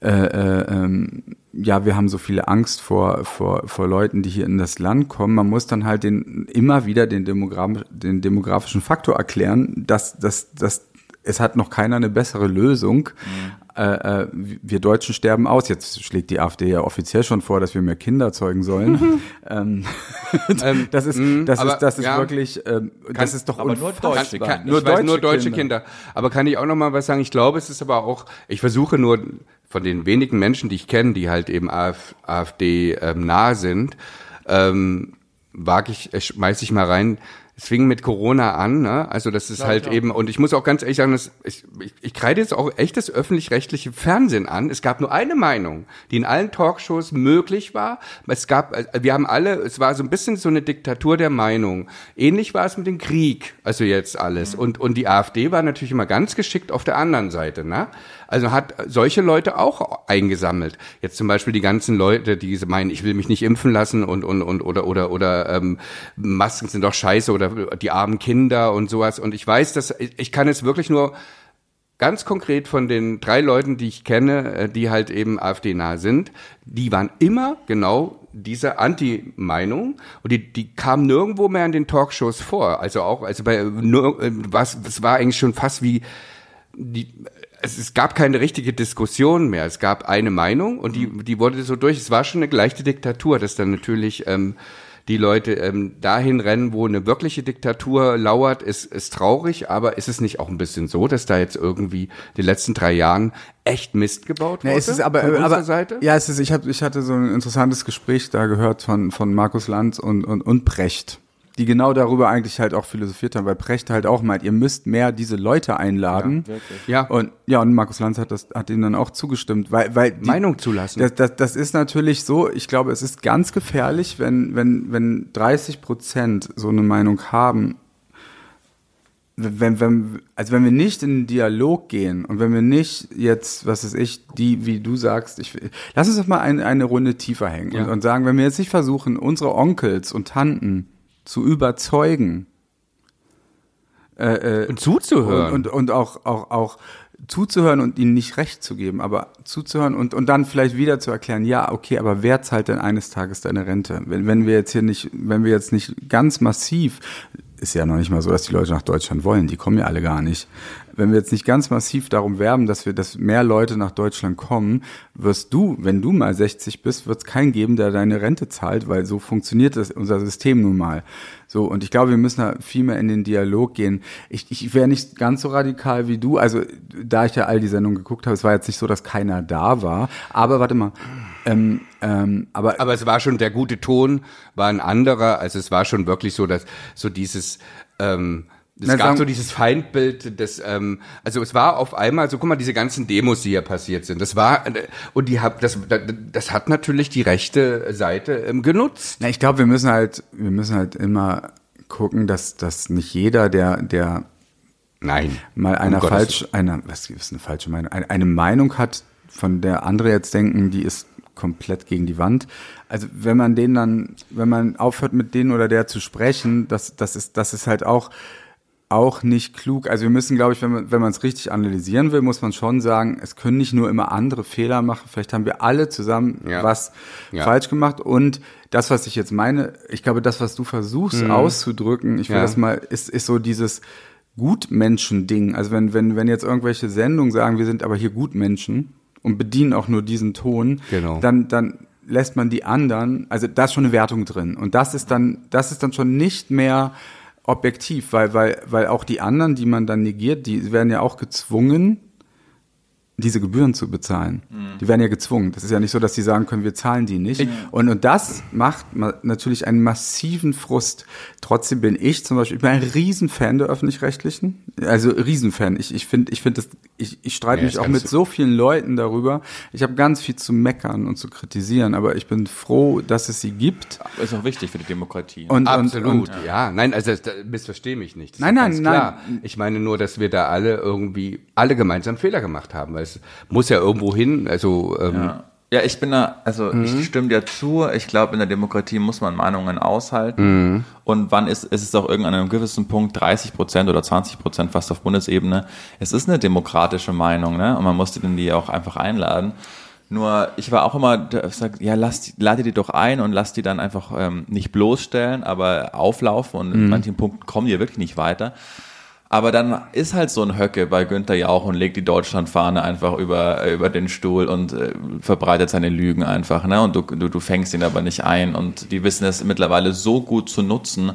äh, äh, ähm, ja, wir haben so viele Angst vor, vor, vor Leuten, die hier in das Land kommen. Man muss dann halt den, immer wieder den, Demograf, den demografischen Faktor erklären, dass, dass, dass es hat noch keiner eine bessere Lösung. Mhm äh, äh wir Deutschen sterben aus. Jetzt schlägt die AfD ja offiziell schon vor, dass wir mehr Kinder zeugen sollen. ähm, ähm das ist, mhm, das ist, das ist ja, wirklich, ähm, das ist doch aber nur deutsche, kann, kann, nur, deutsche nur deutsche Kinder. Kinder. Aber kann ich auch noch mal was sagen? Ich glaube, es ist aber auch, ich versuche nur von den wenigen Menschen, die ich kenne, die halt eben AfD ähm, nah sind, ähm, wage ich, äh, schmeiß ich mal rein, es fing mit Corona an, ne? Also das ist klar, halt klar. eben, und ich muss auch ganz ehrlich sagen, dass ich, ich, ich kreide jetzt auch echt das öffentlich-rechtliche Fernsehen an. Es gab nur eine Meinung, die in allen Talkshows möglich war. Es gab, äh, wir haben alle, es war so ein bisschen so eine Diktatur der Meinung. Ähnlich war es mit dem Krieg, also jetzt alles. Mhm. Und, und die AfD war natürlich immer ganz geschickt auf der anderen Seite, ne? Also hat solche Leute auch eingesammelt. Jetzt zum Beispiel die ganzen Leute, die meinen, ich will mich nicht impfen lassen und und und oder oder oder ähm, Masken sind doch scheiße oder die armen Kinder und sowas. Und ich weiß, dass ich kann es wirklich nur ganz konkret von den drei Leuten, die ich kenne, äh, die halt eben AfD-nah sind, die waren immer genau diese Anti-Meinung und die, die kam nirgendwo mehr in den Talkshows vor. Also auch, also bei nur, äh, was, es war eigentlich schon fast wie die es, es gab keine richtige Diskussion mehr. Es gab eine Meinung und die, die wurde so durch. Es war schon eine gleiche Diktatur, dass dann natürlich ähm, die Leute ähm, dahin rennen, wo eine wirkliche Diktatur lauert, ist, ist traurig, aber ist es nicht auch ein bisschen so, dass da jetzt irgendwie die letzten drei Jahren echt Mist gebaut wurde? Ja, es ist aber, von aber Seite? ja, es ist, ich, hab, ich hatte so ein interessantes Gespräch da gehört von, von Markus Lanz und, und, und Brecht die genau darüber eigentlich halt auch philosophiert haben, weil Precht halt auch meint, ihr müsst mehr diese Leute einladen. Ja, wirklich. ja. Und ja, und Markus Lanz hat das hat ihnen dann auch zugestimmt, weil weil die, Meinung zulassen. Das, das, das ist natürlich so. Ich glaube, es ist ganz gefährlich, wenn wenn wenn 30 Prozent so eine Meinung haben. Wenn, wenn, also wenn wir nicht in den Dialog gehen und wenn wir nicht jetzt, was ist ich, die, wie du sagst, ich, lass uns doch mal ein, eine Runde tiefer hängen ja. und, und sagen, wenn wir jetzt nicht versuchen, unsere Onkels und Tanten zu überzeugen. Äh, äh, und zuzuhören. Und, und, und auch, auch, auch zuzuhören und ihnen nicht recht zu geben, aber zuzuhören und, und dann vielleicht wieder zu erklären, ja, okay, aber wer zahlt denn eines Tages deine Rente? Wenn, wenn wir jetzt hier nicht, wenn wir jetzt nicht ganz massiv, ist ja noch nicht mal so, dass die Leute nach Deutschland wollen, die kommen ja alle gar nicht wenn wir jetzt nicht ganz massiv darum werben, dass wir, dass mehr Leute nach Deutschland kommen, wirst du, wenn du mal 60 bist, wird es keinen geben, der deine Rente zahlt, weil so funktioniert das, unser System nun mal. So, und ich glaube, wir müssen da viel mehr in den Dialog gehen. Ich, ich wäre nicht ganz so radikal wie du. Also, da ich ja all die Sendungen geguckt habe, es war jetzt nicht so, dass keiner da war. Aber warte mal. Ähm, ähm, aber, aber es war schon, der gute Ton war ein anderer. Also es war schon wirklich so, dass so dieses ähm, es Na, gab so dieses Feindbild des, ähm, also es war auf einmal, so guck mal, diese ganzen Demos, die hier passiert sind, das war, und die hab, das, das hat natürlich die rechte Seite ähm, genutzt. Na, ich glaube, wir müssen halt, wir müssen halt immer gucken, dass, dass nicht jeder, der, der Nein. mal einer um falsch, einer, was ist eine falsche Meinung, eine, eine Meinung hat, von der andere jetzt denken, die ist komplett gegen die Wand. Also wenn man den dann, wenn man aufhört mit denen oder der zu sprechen, das, das ist, das ist halt auch, auch nicht klug. Also wir müssen, glaube ich, wenn man wenn man es richtig analysieren will, muss man schon sagen, es können nicht nur immer andere Fehler machen. Vielleicht haben wir alle zusammen ja. was ja. falsch gemacht. Und das, was ich jetzt meine, ich glaube, das, was du versuchst mhm. auszudrücken, ich will ja. das mal, ist, ist so dieses Gutmenschen-Ding. Also wenn, wenn, wenn jetzt irgendwelche Sendungen sagen, wir sind aber hier Gutmenschen und bedienen auch nur diesen Ton, genau. dann, dann lässt man die anderen, also da ist schon eine Wertung drin. Und das ist dann, das ist dann schon nicht mehr objektiv, weil, weil, weil auch die anderen, die man dann negiert, die werden ja auch gezwungen, diese Gebühren zu bezahlen. Mhm. Die werden ja gezwungen. Das ist ja nicht so, dass sie sagen können, wir zahlen die nicht. Und, und das macht natürlich einen massiven Frust. Trotzdem bin ich zum Beispiel, ich bin ein Riesenfan der Öffentlich-Rechtlichen. Also Riesenfan. Ich, ich finde, ich finde das, ich, ich streite ja, mich auch mit so vielen Leuten darüber. Ich habe ganz viel zu meckern und zu kritisieren, aber ich bin froh, dass es sie gibt. Ist auch wichtig für die Demokratie. Und, Absolut, und, und, ja. Nein, also missverstehe mich nicht. Das nein, nein, nein. Ich meine nur, dass wir da alle irgendwie, alle gemeinsam Fehler gemacht haben, weil es muss ja irgendwo hin, also ähm, ja. Ja, ich bin da, also mhm. ich stimme dir zu. Ich glaube, in der Demokratie muss man Meinungen aushalten. Mhm. Und wann ist, ist es auch irgendwann an einem gewissen Punkt 30 Prozent oder 20 Prozent fast auf Bundesebene? Es ist eine demokratische Meinung, ne? Und man muss die auch einfach einladen. Nur ich war auch immer, sag, ja, lass, lade die doch ein und lass die dann einfach ähm, nicht bloßstellen, aber auflaufen und mhm. in manchen Punkten kommen die wirklich nicht weiter. Aber dann ist halt so ein Höcke bei Günther Jauch und legt die Deutschlandfahne einfach über, äh, über den Stuhl und äh, verbreitet seine Lügen einfach. Ne? Und du, du, du fängst ihn aber nicht ein. Und die wissen es mittlerweile so gut zu nutzen,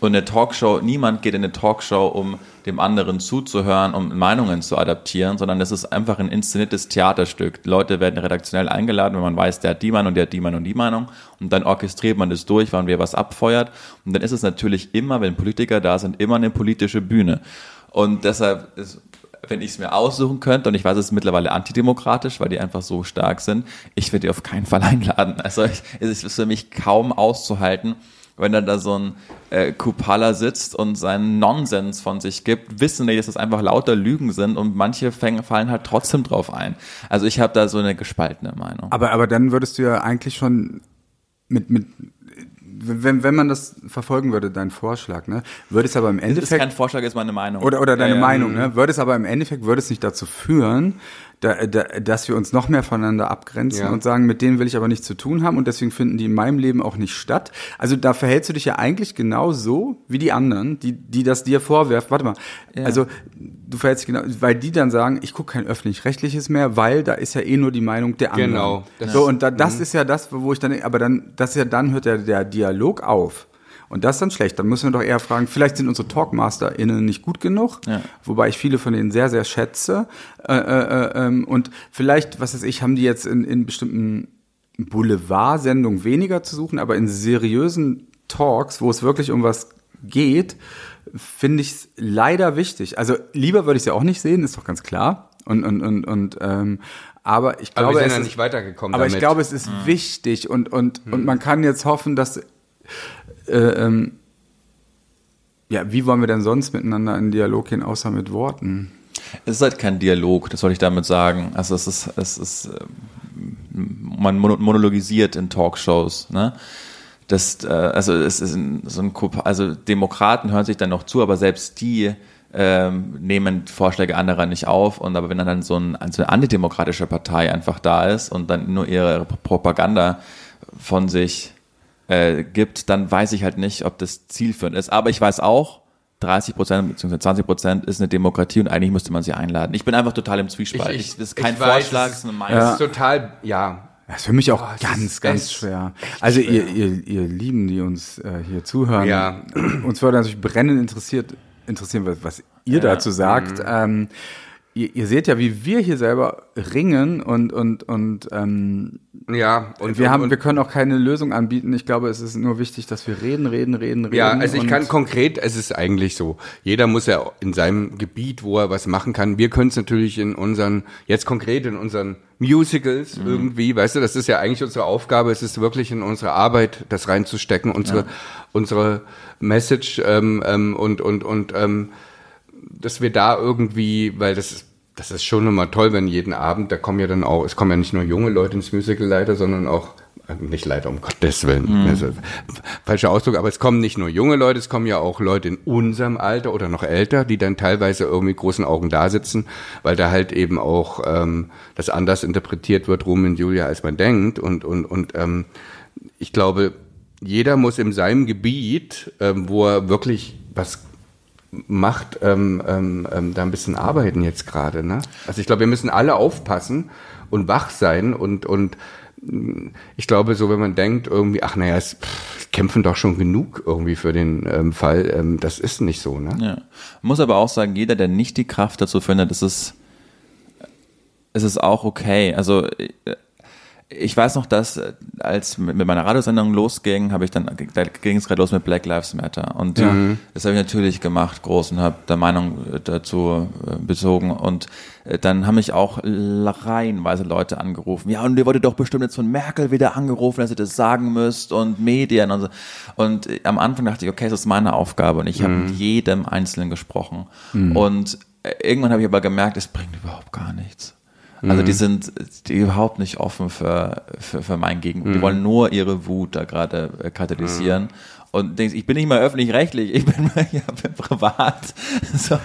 und eine Talkshow, niemand geht in eine Talkshow, um dem anderen zuzuhören, um Meinungen zu adaptieren, sondern das ist einfach ein inszeniertes Theaterstück. Leute werden redaktionell eingeladen, wenn man weiß, der hat die Meinung, der hat die Meinung und die Meinung. Und dann orchestriert man das durch, wann wer was abfeuert. Und dann ist es natürlich immer, wenn Politiker da sind, immer eine politische Bühne. Und deshalb ist, wenn ich es mir aussuchen könnte, und ich weiß, es ist mittlerweile antidemokratisch, weil die einfach so stark sind, ich würde die auf keinen Fall einladen. Also ich, es ist für mich kaum auszuhalten, wenn dann da so ein äh, Kupala sitzt und seinen Nonsens von sich gibt, wissen die, dass das einfach lauter Lügen sind und manche fäng, fallen halt trotzdem drauf ein. Also ich habe da so eine gespaltene Meinung. Aber, aber dann würdest du ja eigentlich schon mit, mit wenn, wenn man das verfolgen würde, dein Vorschlag, ne, würde es aber im Endeffekt. Das ist kein Vorschlag, ist meine Meinung. Oder, oder deine ja, Meinung, ne, würde es aber im Endeffekt, würde es nicht dazu führen, da, da, dass wir uns noch mehr voneinander abgrenzen ja. und sagen, mit denen will ich aber nichts zu tun haben und deswegen finden die in meinem Leben auch nicht statt. Also da verhältst du dich ja eigentlich genau so wie die anderen, die, die das dir vorwerfen. Warte mal, ja. also du verhältst dich genau, weil die dann sagen, ich gucke kein öffentlich-rechtliches mehr, weil da ist ja eh nur die Meinung der anderen. Genau. So, und da, das mhm. ist ja das, wo ich dann, aber dann, das ist ja, dann hört ja der Dialog auf. Und das ist dann schlecht. Dann müssen wir doch eher fragen, vielleicht sind unsere TalkmasterInnen nicht gut genug, ja. wobei ich viele von denen sehr, sehr schätze. Äh, äh, äh, ähm, und vielleicht, was weiß ich, haben die jetzt in, in bestimmten Boulevard-Sendungen weniger zu suchen, aber in seriösen Talks, wo es wirklich um was geht, finde ich es leider wichtig. Also lieber würde ich es ja auch nicht sehen, ist doch ganz klar. Und, und, und, und ähm, aber ich glaube, aber wir sind es ja nicht weitergekommen. Aber damit. ich glaube, es ist mhm. wichtig und, und, mhm. und man kann jetzt hoffen, dass ähm, ja, wie wollen wir denn sonst miteinander in Dialog gehen, außer mit Worten? Es ist halt kein Dialog, das wollte ich damit sagen. Also es ist, es ist, äh, man monologisiert in Talkshows, ne? Das, äh, also es ist so ein, also Demokraten hören sich dann noch zu, aber selbst die ähm, nehmen Vorschläge anderer nicht auf. Und aber wenn dann so, ein, so eine antidemokratische Partei einfach da ist und dann nur ihre Propaganda von sich äh, gibt, dann weiß ich halt nicht, ob das zielführend ist. Aber ich weiß auch, 30 Prozent bzw. 20 Prozent ist eine Demokratie und eigentlich müsste man sie einladen. Ich bin einfach total im Zwiespalt. Ich, ich, das ist kein Vorschlag, weiß, das ist eine Meinung. Ja. ist total, ja. Das ist für mich auch oh, ganz, ganz schwer. Also schwer. Ihr, ihr, ihr Lieben, die uns äh, hier zuhören, ja. uns würde natürlich brennend interessiert, interessieren, was, was ihr ja. dazu sagt. Mhm. Ähm, ihr, ihr seht ja, wie wir hier selber ringen und und und ähm, ja und wir haben und, wir können auch keine Lösung anbieten. Ich glaube, es ist nur wichtig, dass wir reden, reden, reden, reden. Ja, also ich kann konkret, es ist eigentlich so. Jeder muss ja in seinem Gebiet, wo er was machen kann. Wir können es natürlich in unseren jetzt konkret in unseren Musicals mhm. irgendwie, weißt du, das ist ja eigentlich unsere Aufgabe. Es ist wirklich in unsere Arbeit, das reinzustecken, unsere ja. unsere Message ähm, ähm, und und und ähm, dass wir da irgendwie, weil das ist, das ist schon immer toll, wenn jeden Abend, da kommen ja dann auch, es kommen ja nicht nur junge Leute ins Musical leider, sondern auch äh, nicht leider, um Gottes Willen, mhm. also, falscher Ausdruck, aber es kommen nicht nur junge Leute, es kommen ja auch Leute in unserem Alter oder noch älter, die dann teilweise irgendwie großen Augen da sitzen, weil da halt eben auch ähm, das anders interpretiert wird, Rum und Julia, als man denkt und, und, und ähm, ich glaube, jeder muss in seinem Gebiet, ähm, wo er wirklich was macht, ähm, ähm, ähm, da ein bisschen arbeiten jetzt gerade. Ne? Also ich glaube, wir müssen alle aufpassen und wach sein und, und mm, ich glaube, so wenn man denkt, irgendwie, ach naja, es pff, kämpfen doch schon genug irgendwie für den ähm, Fall, ähm, das ist nicht so. Ne? Ja. Muss aber auch sagen, jeder, der nicht die Kraft dazu findet, ist es es ist auch okay. Also ich weiß noch, dass äh, als mit meiner Radiosendung losging, habe ich dann da ging es gerade los mit Black Lives Matter und ja. das habe ich natürlich gemacht groß und habe da Meinung äh, dazu äh, bezogen und dann haben mich auch reihenweise Leute angerufen. Ja, und ihr wolltet doch bestimmt jetzt von Merkel wieder angerufen, dass ihr das sagen müsst und Medien und so. Und am Anfang dachte ich, okay, das ist meine Aufgabe und ich habe mhm. mit jedem Einzelnen gesprochen mhm. und irgendwann habe ich aber gemerkt, es bringt überhaupt gar nichts. Also die mhm. sind die überhaupt nicht offen für, für, für mein Gegenüber. Die mhm. wollen nur ihre Wut da gerade äh, katalysieren. Mhm. Und denkst, ich bin nicht mal öffentlich-rechtlich, ich bin mal ja, privat. So,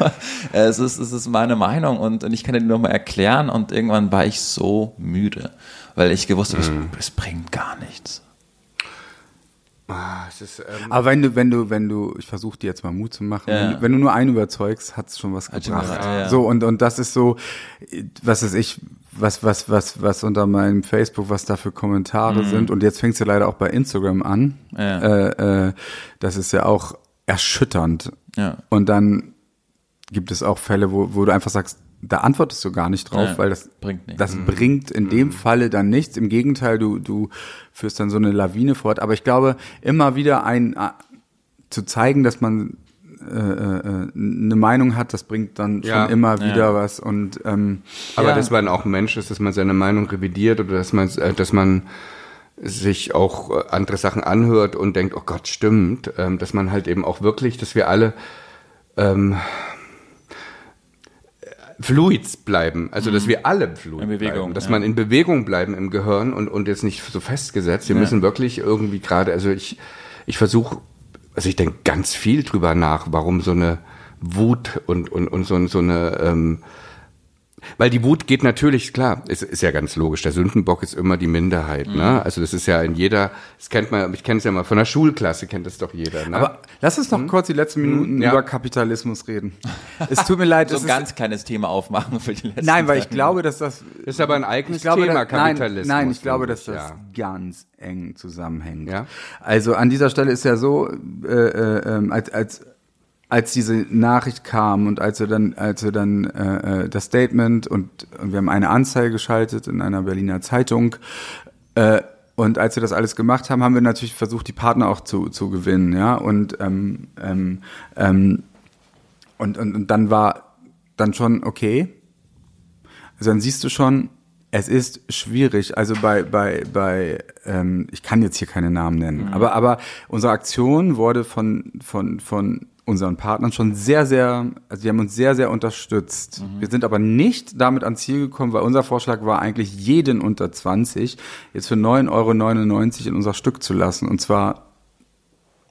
es, ist, es ist meine Meinung und, und ich kann dir nur mal erklären. Und irgendwann war ich so müde, weil ich gewusst habe, mhm. es, es bringt gar nichts. Ah, ist, ähm Aber wenn du, wenn du, wenn du, ich versuche dir jetzt mal Mut zu machen, ja. wenn, du, wenn, du, nur einen überzeugst, hat es schon was gebracht. Ja, ja. So und und das ist so, was ist ich, was was was was unter meinem Facebook, was da für Kommentare mhm. sind und jetzt fängst du leider auch bei Instagram an. Äh, äh, das ist ja auch erschütternd. Ja. Und dann gibt es auch Fälle, wo, wo du einfach sagst, da antwortest du gar nicht drauf, ja, weil das bringt, nichts. das mhm. bringt in dem mhm. Falle dann nichts. Im Gegenteil, du, du führst dann so eine Lawine fort. Aber ich glaube, immer wieder ein äh, zu zeigen, dass man äh, äh, eine Meinung hat, das bringt dann schon ja, immer wieder ja. was. Und ähm, aber ja. dass man auch ein Mensch ist, dass man seine Meinung revidiert oder dass man, äh, dass man sich auch äh, andere Sachen anhört und denkt, oh Gott, stimmt, ähm, dass man halt eben auch wirklich, dass wir alle ähm, Fluids bleiben, also dass mhm. wir alle fluid in Bewegung, bleiben, dass ja. man in Bewegung bleiben im Gehirn und, und jetzt nicht so festgesetzt. Wir ja. müssen wirklich irgendwie gerade, also ich, ich versuche, also ich denke ganz viel drüber nach, warum so eine Wut und, und, und so, so eine ähm, weil die Wut geht natürlich, klar, ist, ist ja ganz logisch. Der Sündenbock ist immer die Minderheit. Ne? Mhm. Ne? Also das ist ja in jeder, das kennt man, ich kenne es ja mal von der Schulklasse, kennt das doch jeder. Ne? Aber lass uns noch mhm. kurz die letzten Minuten mhm, ja. über Kapitalismus reden. Es tut mir leid. so ein ganz kleines Thema aufmachen für die letzten Nein, weil ich glaube, dass das... Ist aber ein eigenes glaube, Thema, Kapitalismus. Nein, nein ich glaube, dass das ja. ganz eng zusammenhängt. Ja? Also an dieser Stelle ist ja so, äh, äh, ähm, als, als als diese Nachricht kam und als wir dann, als wir dann äh, äh, das Statement und, und wir haben eine Anzeige geschaltet in einer Berliner Zeitung äh, und als wir das alles gemacht haben, haben wir natürlich versucht, die Partner auch zu, zu gewinnen, ja und ähm, ähm, ähm, und, und und dann war dann schon okay. Also dann siehst du schon, es ist schwierig. Also bei, bei, bei ähm, ich kann jetzt hier keine Namen nennen, mhm. aber, aber unsere Aktion wurde von, von, von unseren Partnern schon sehr, sehr, also die haben uns sehr, sehr unterstützt. Mhm. Wir sind aber nicht damit ans Ziel gekommen, weil unser Vorschlag war eigentlich jeden unter 20 jetzt für 9,99 Euro in unser Stück zu lassen. Und zwar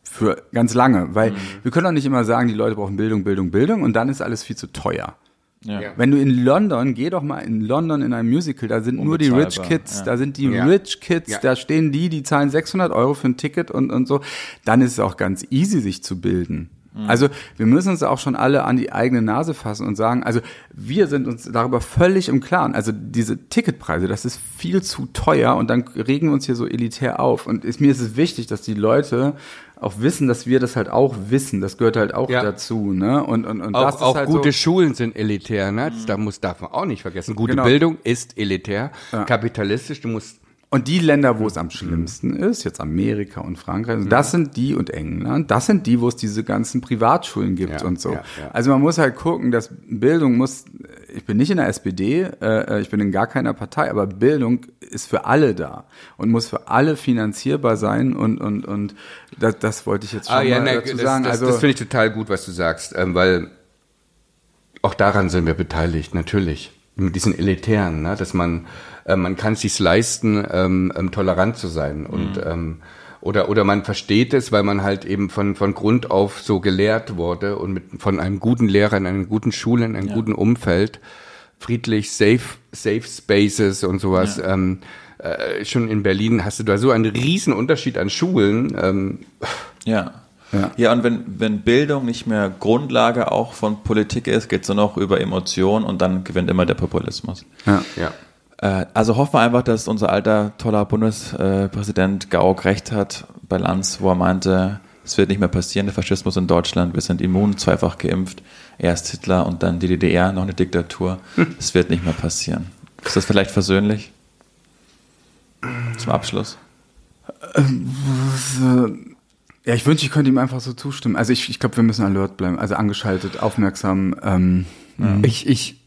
für ganz lange, weil mhm. wir können doch nicht immer sagen, die Leute brauchen Bildung, Bildung, Bildung und dann ist alles viel zu teuer. Ja. Wenn du in London, geh doch mal in London in ein Musical, da sind nur die Rich Kids, ja. da sind die ja. Rich Kids, da stehen die, die zahlen 600 Euro für ein Ticket und, und so. Dann ist es auch ganz easy, sich zu bilden. Mhm. Also wir müssen uns auch schon alle an die eigene Nase fassen und sagen, also wir sind uns darüber völlig im Klaren. Also diese Ticketpreise, das ist viel zu teuer und dann regen wir uns hier so elitär auf. Und ist, mir ist es wichtig, dass die Leute auch wissen, dass wir das halt auch wissen. Das gehört halt auch ja. dazu, ne? Und und und auch, das ist auch halt gute so Schulen sind elitär, ne? Das, da muss darf man auch nicht vergessen. Gute genau. Bildung ist elitär, ja. kapitalistisch. Du musst und die Länder, wo es am schlimmsten ist, jetzt Amerika und Frankreich, also das sind die und England, das sind die, wo es diese ganzen Privatschulen gibt ja, und so. Ja, ja. Also man muss halt gucken, dass Bildung muss, ich bin nicht in der SPD, äh, ich bin in gar keiner Partei, aber Bildung ist für alle da und muss für alle finanzierbar sein und und und das, das wollte ich jetzt ah, schon ah, mal ne, dazu das, sagen. Das, also, das finde ich total gut, was du sagst, ähm, weil auch daran sind wir beteiligt, natürlich. Mit diesen elitären, ne, dass man äh, man kann es sich leisten, ähm, ähm, tolerant zu sein und mhm. ähm, oder oder man versteht es, weil man halt eben von von Grund auf so gelehrt wurde und mit von einem guten Lehrer in einer guten Schule in einem ja. guten Umfeld friedlich safe safe Spaces und sowas. Ja. Ähm, äh, schon in Berlin hast du da so einen riesen Unterschied an Schulen. Ähm, ja. Ja. ja, und wenn, wenn Bildung nicht mehr Grundlage auch von Politik ist, geht es nur noch über Emotionen und dann gewinnt immer der Populismus. Ja. ja. Äh, also hoffen wir einfach, dass unser alter, toller Bundespräsident Gauck recht hat bei Lanz, wo er meinte, es wird nicht mehr passieren, der Faschismus in Deutschland, wir sind immun, zweifach geimpft, erst Hitler und dann die DDR, noch eine Diktatur. Es wird nicht mehr passieren. Ist das vielleicht versöhnlich? Zum Abschluss. Ja, ich wünsche, ich könnte ihm einfach so zustimmen. Also ich, ich glaube, wir müssen alert bleiben, also angeschaltet, aufmerksam. Ähm, ja. Ich, ich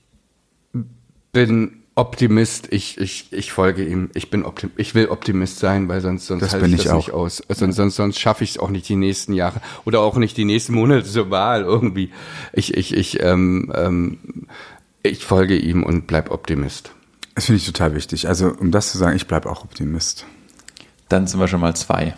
bin Optimist, ich, ich, ich folge ihm. Ich bin Optim ich will Optimist sein, weil sonst, sonst halte ich, ich das auch. nicht aus. Sonst, sonst, sonst schaffe ich es auch nicht die nächsten Jahre oder auch nicht die nächsten Monate zur Wahl irgendwie. Ich, ich, ich, ähm, ähm, ich folge ihm und bleib Optimist. Das finde ich total wichtig. Also, um das zu sagen, ich bleibe auch Optimist. Dann sind wir schon mal zwei.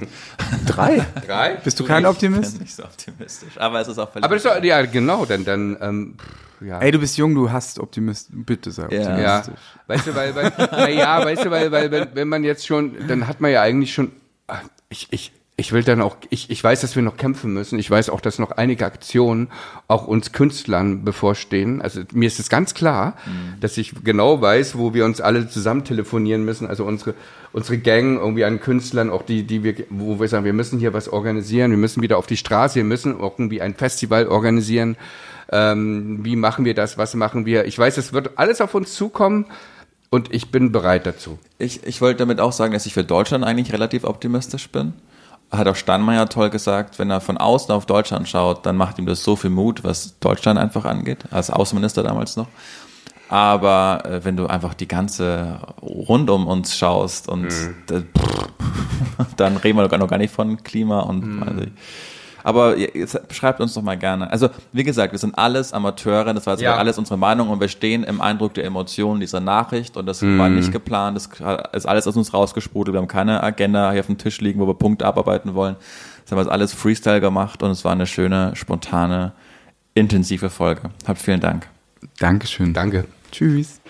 Drei? Drei? Bist du kein Optimist? Ich bin nicht so optimistisch. Aber es ist auch Aber das ist, ja, genau, dann, dann, ähm, ja. Ey, du bist jung, du hast Optimist. Bitte sei optimistisch. Ja. Weißt du, weil, weil, na ja, weißt du, weil, weil, wenn, wenn man jetzt schon, dann hat man ja eigentlich schon, ah, ich, ich, ich will dann auch, ich, ich weiß, dass wir noch kämpfen müssen. Ich weiß auch, dass noch einige Aktionen auch uns Künstlern bevorstehen. Also mir ist es ganz klar, mhm. dass ich genau weiß, wo wir uns alle zusammen telefonieren müssen. Also unsere, unsere Gang irgendwie an Künstlern, auch die, die wir, wo wir sagen, wir müssen hier was organisieren, wir müssen wieder auf die Straße, wir müssen irgendwie ein Festival organisieren. Ähm, wie machen wir das? Was machen wir? Ich weiß, es wird alles auf uns zukommen. Und ich bin bereit dazu. Ich, ich wollte damit auch sagen, dass ich für Deutschland eigentlich relativ optimistisch bin hat auch Steinmeier toll gesagt, wenn er von außen auf Deutschland schaut, dann macht ihm das so viel Mut, was Deutschland einfach angeht, als Außenminister damals noch. Aber äh, wenn du einfach die ganze rund um uns schaust und mhm. dann reden wir noch gar nicht von Klima und mhm. Aber jetzt beschreibt uns doch mal gerne. Also, wie gesagt, wir sind alles Amateure, das war jetzt ja. alles unsere Meinung und wir stehen im Eindruck der Emotionen dieser Nachricht und das mm. war nicht geplant, das ist alles aus uns rausgesprudelt, wir haben keine Agenda hier auf dem Tisch liegen, wo wir Punkte abarbeiten wollen. Das haben wir alles Freestyle gemacht und es war eine schöne, spontane, intensive Folge. Habt vielen Dank. Dankeschön. Danke. Tschüss.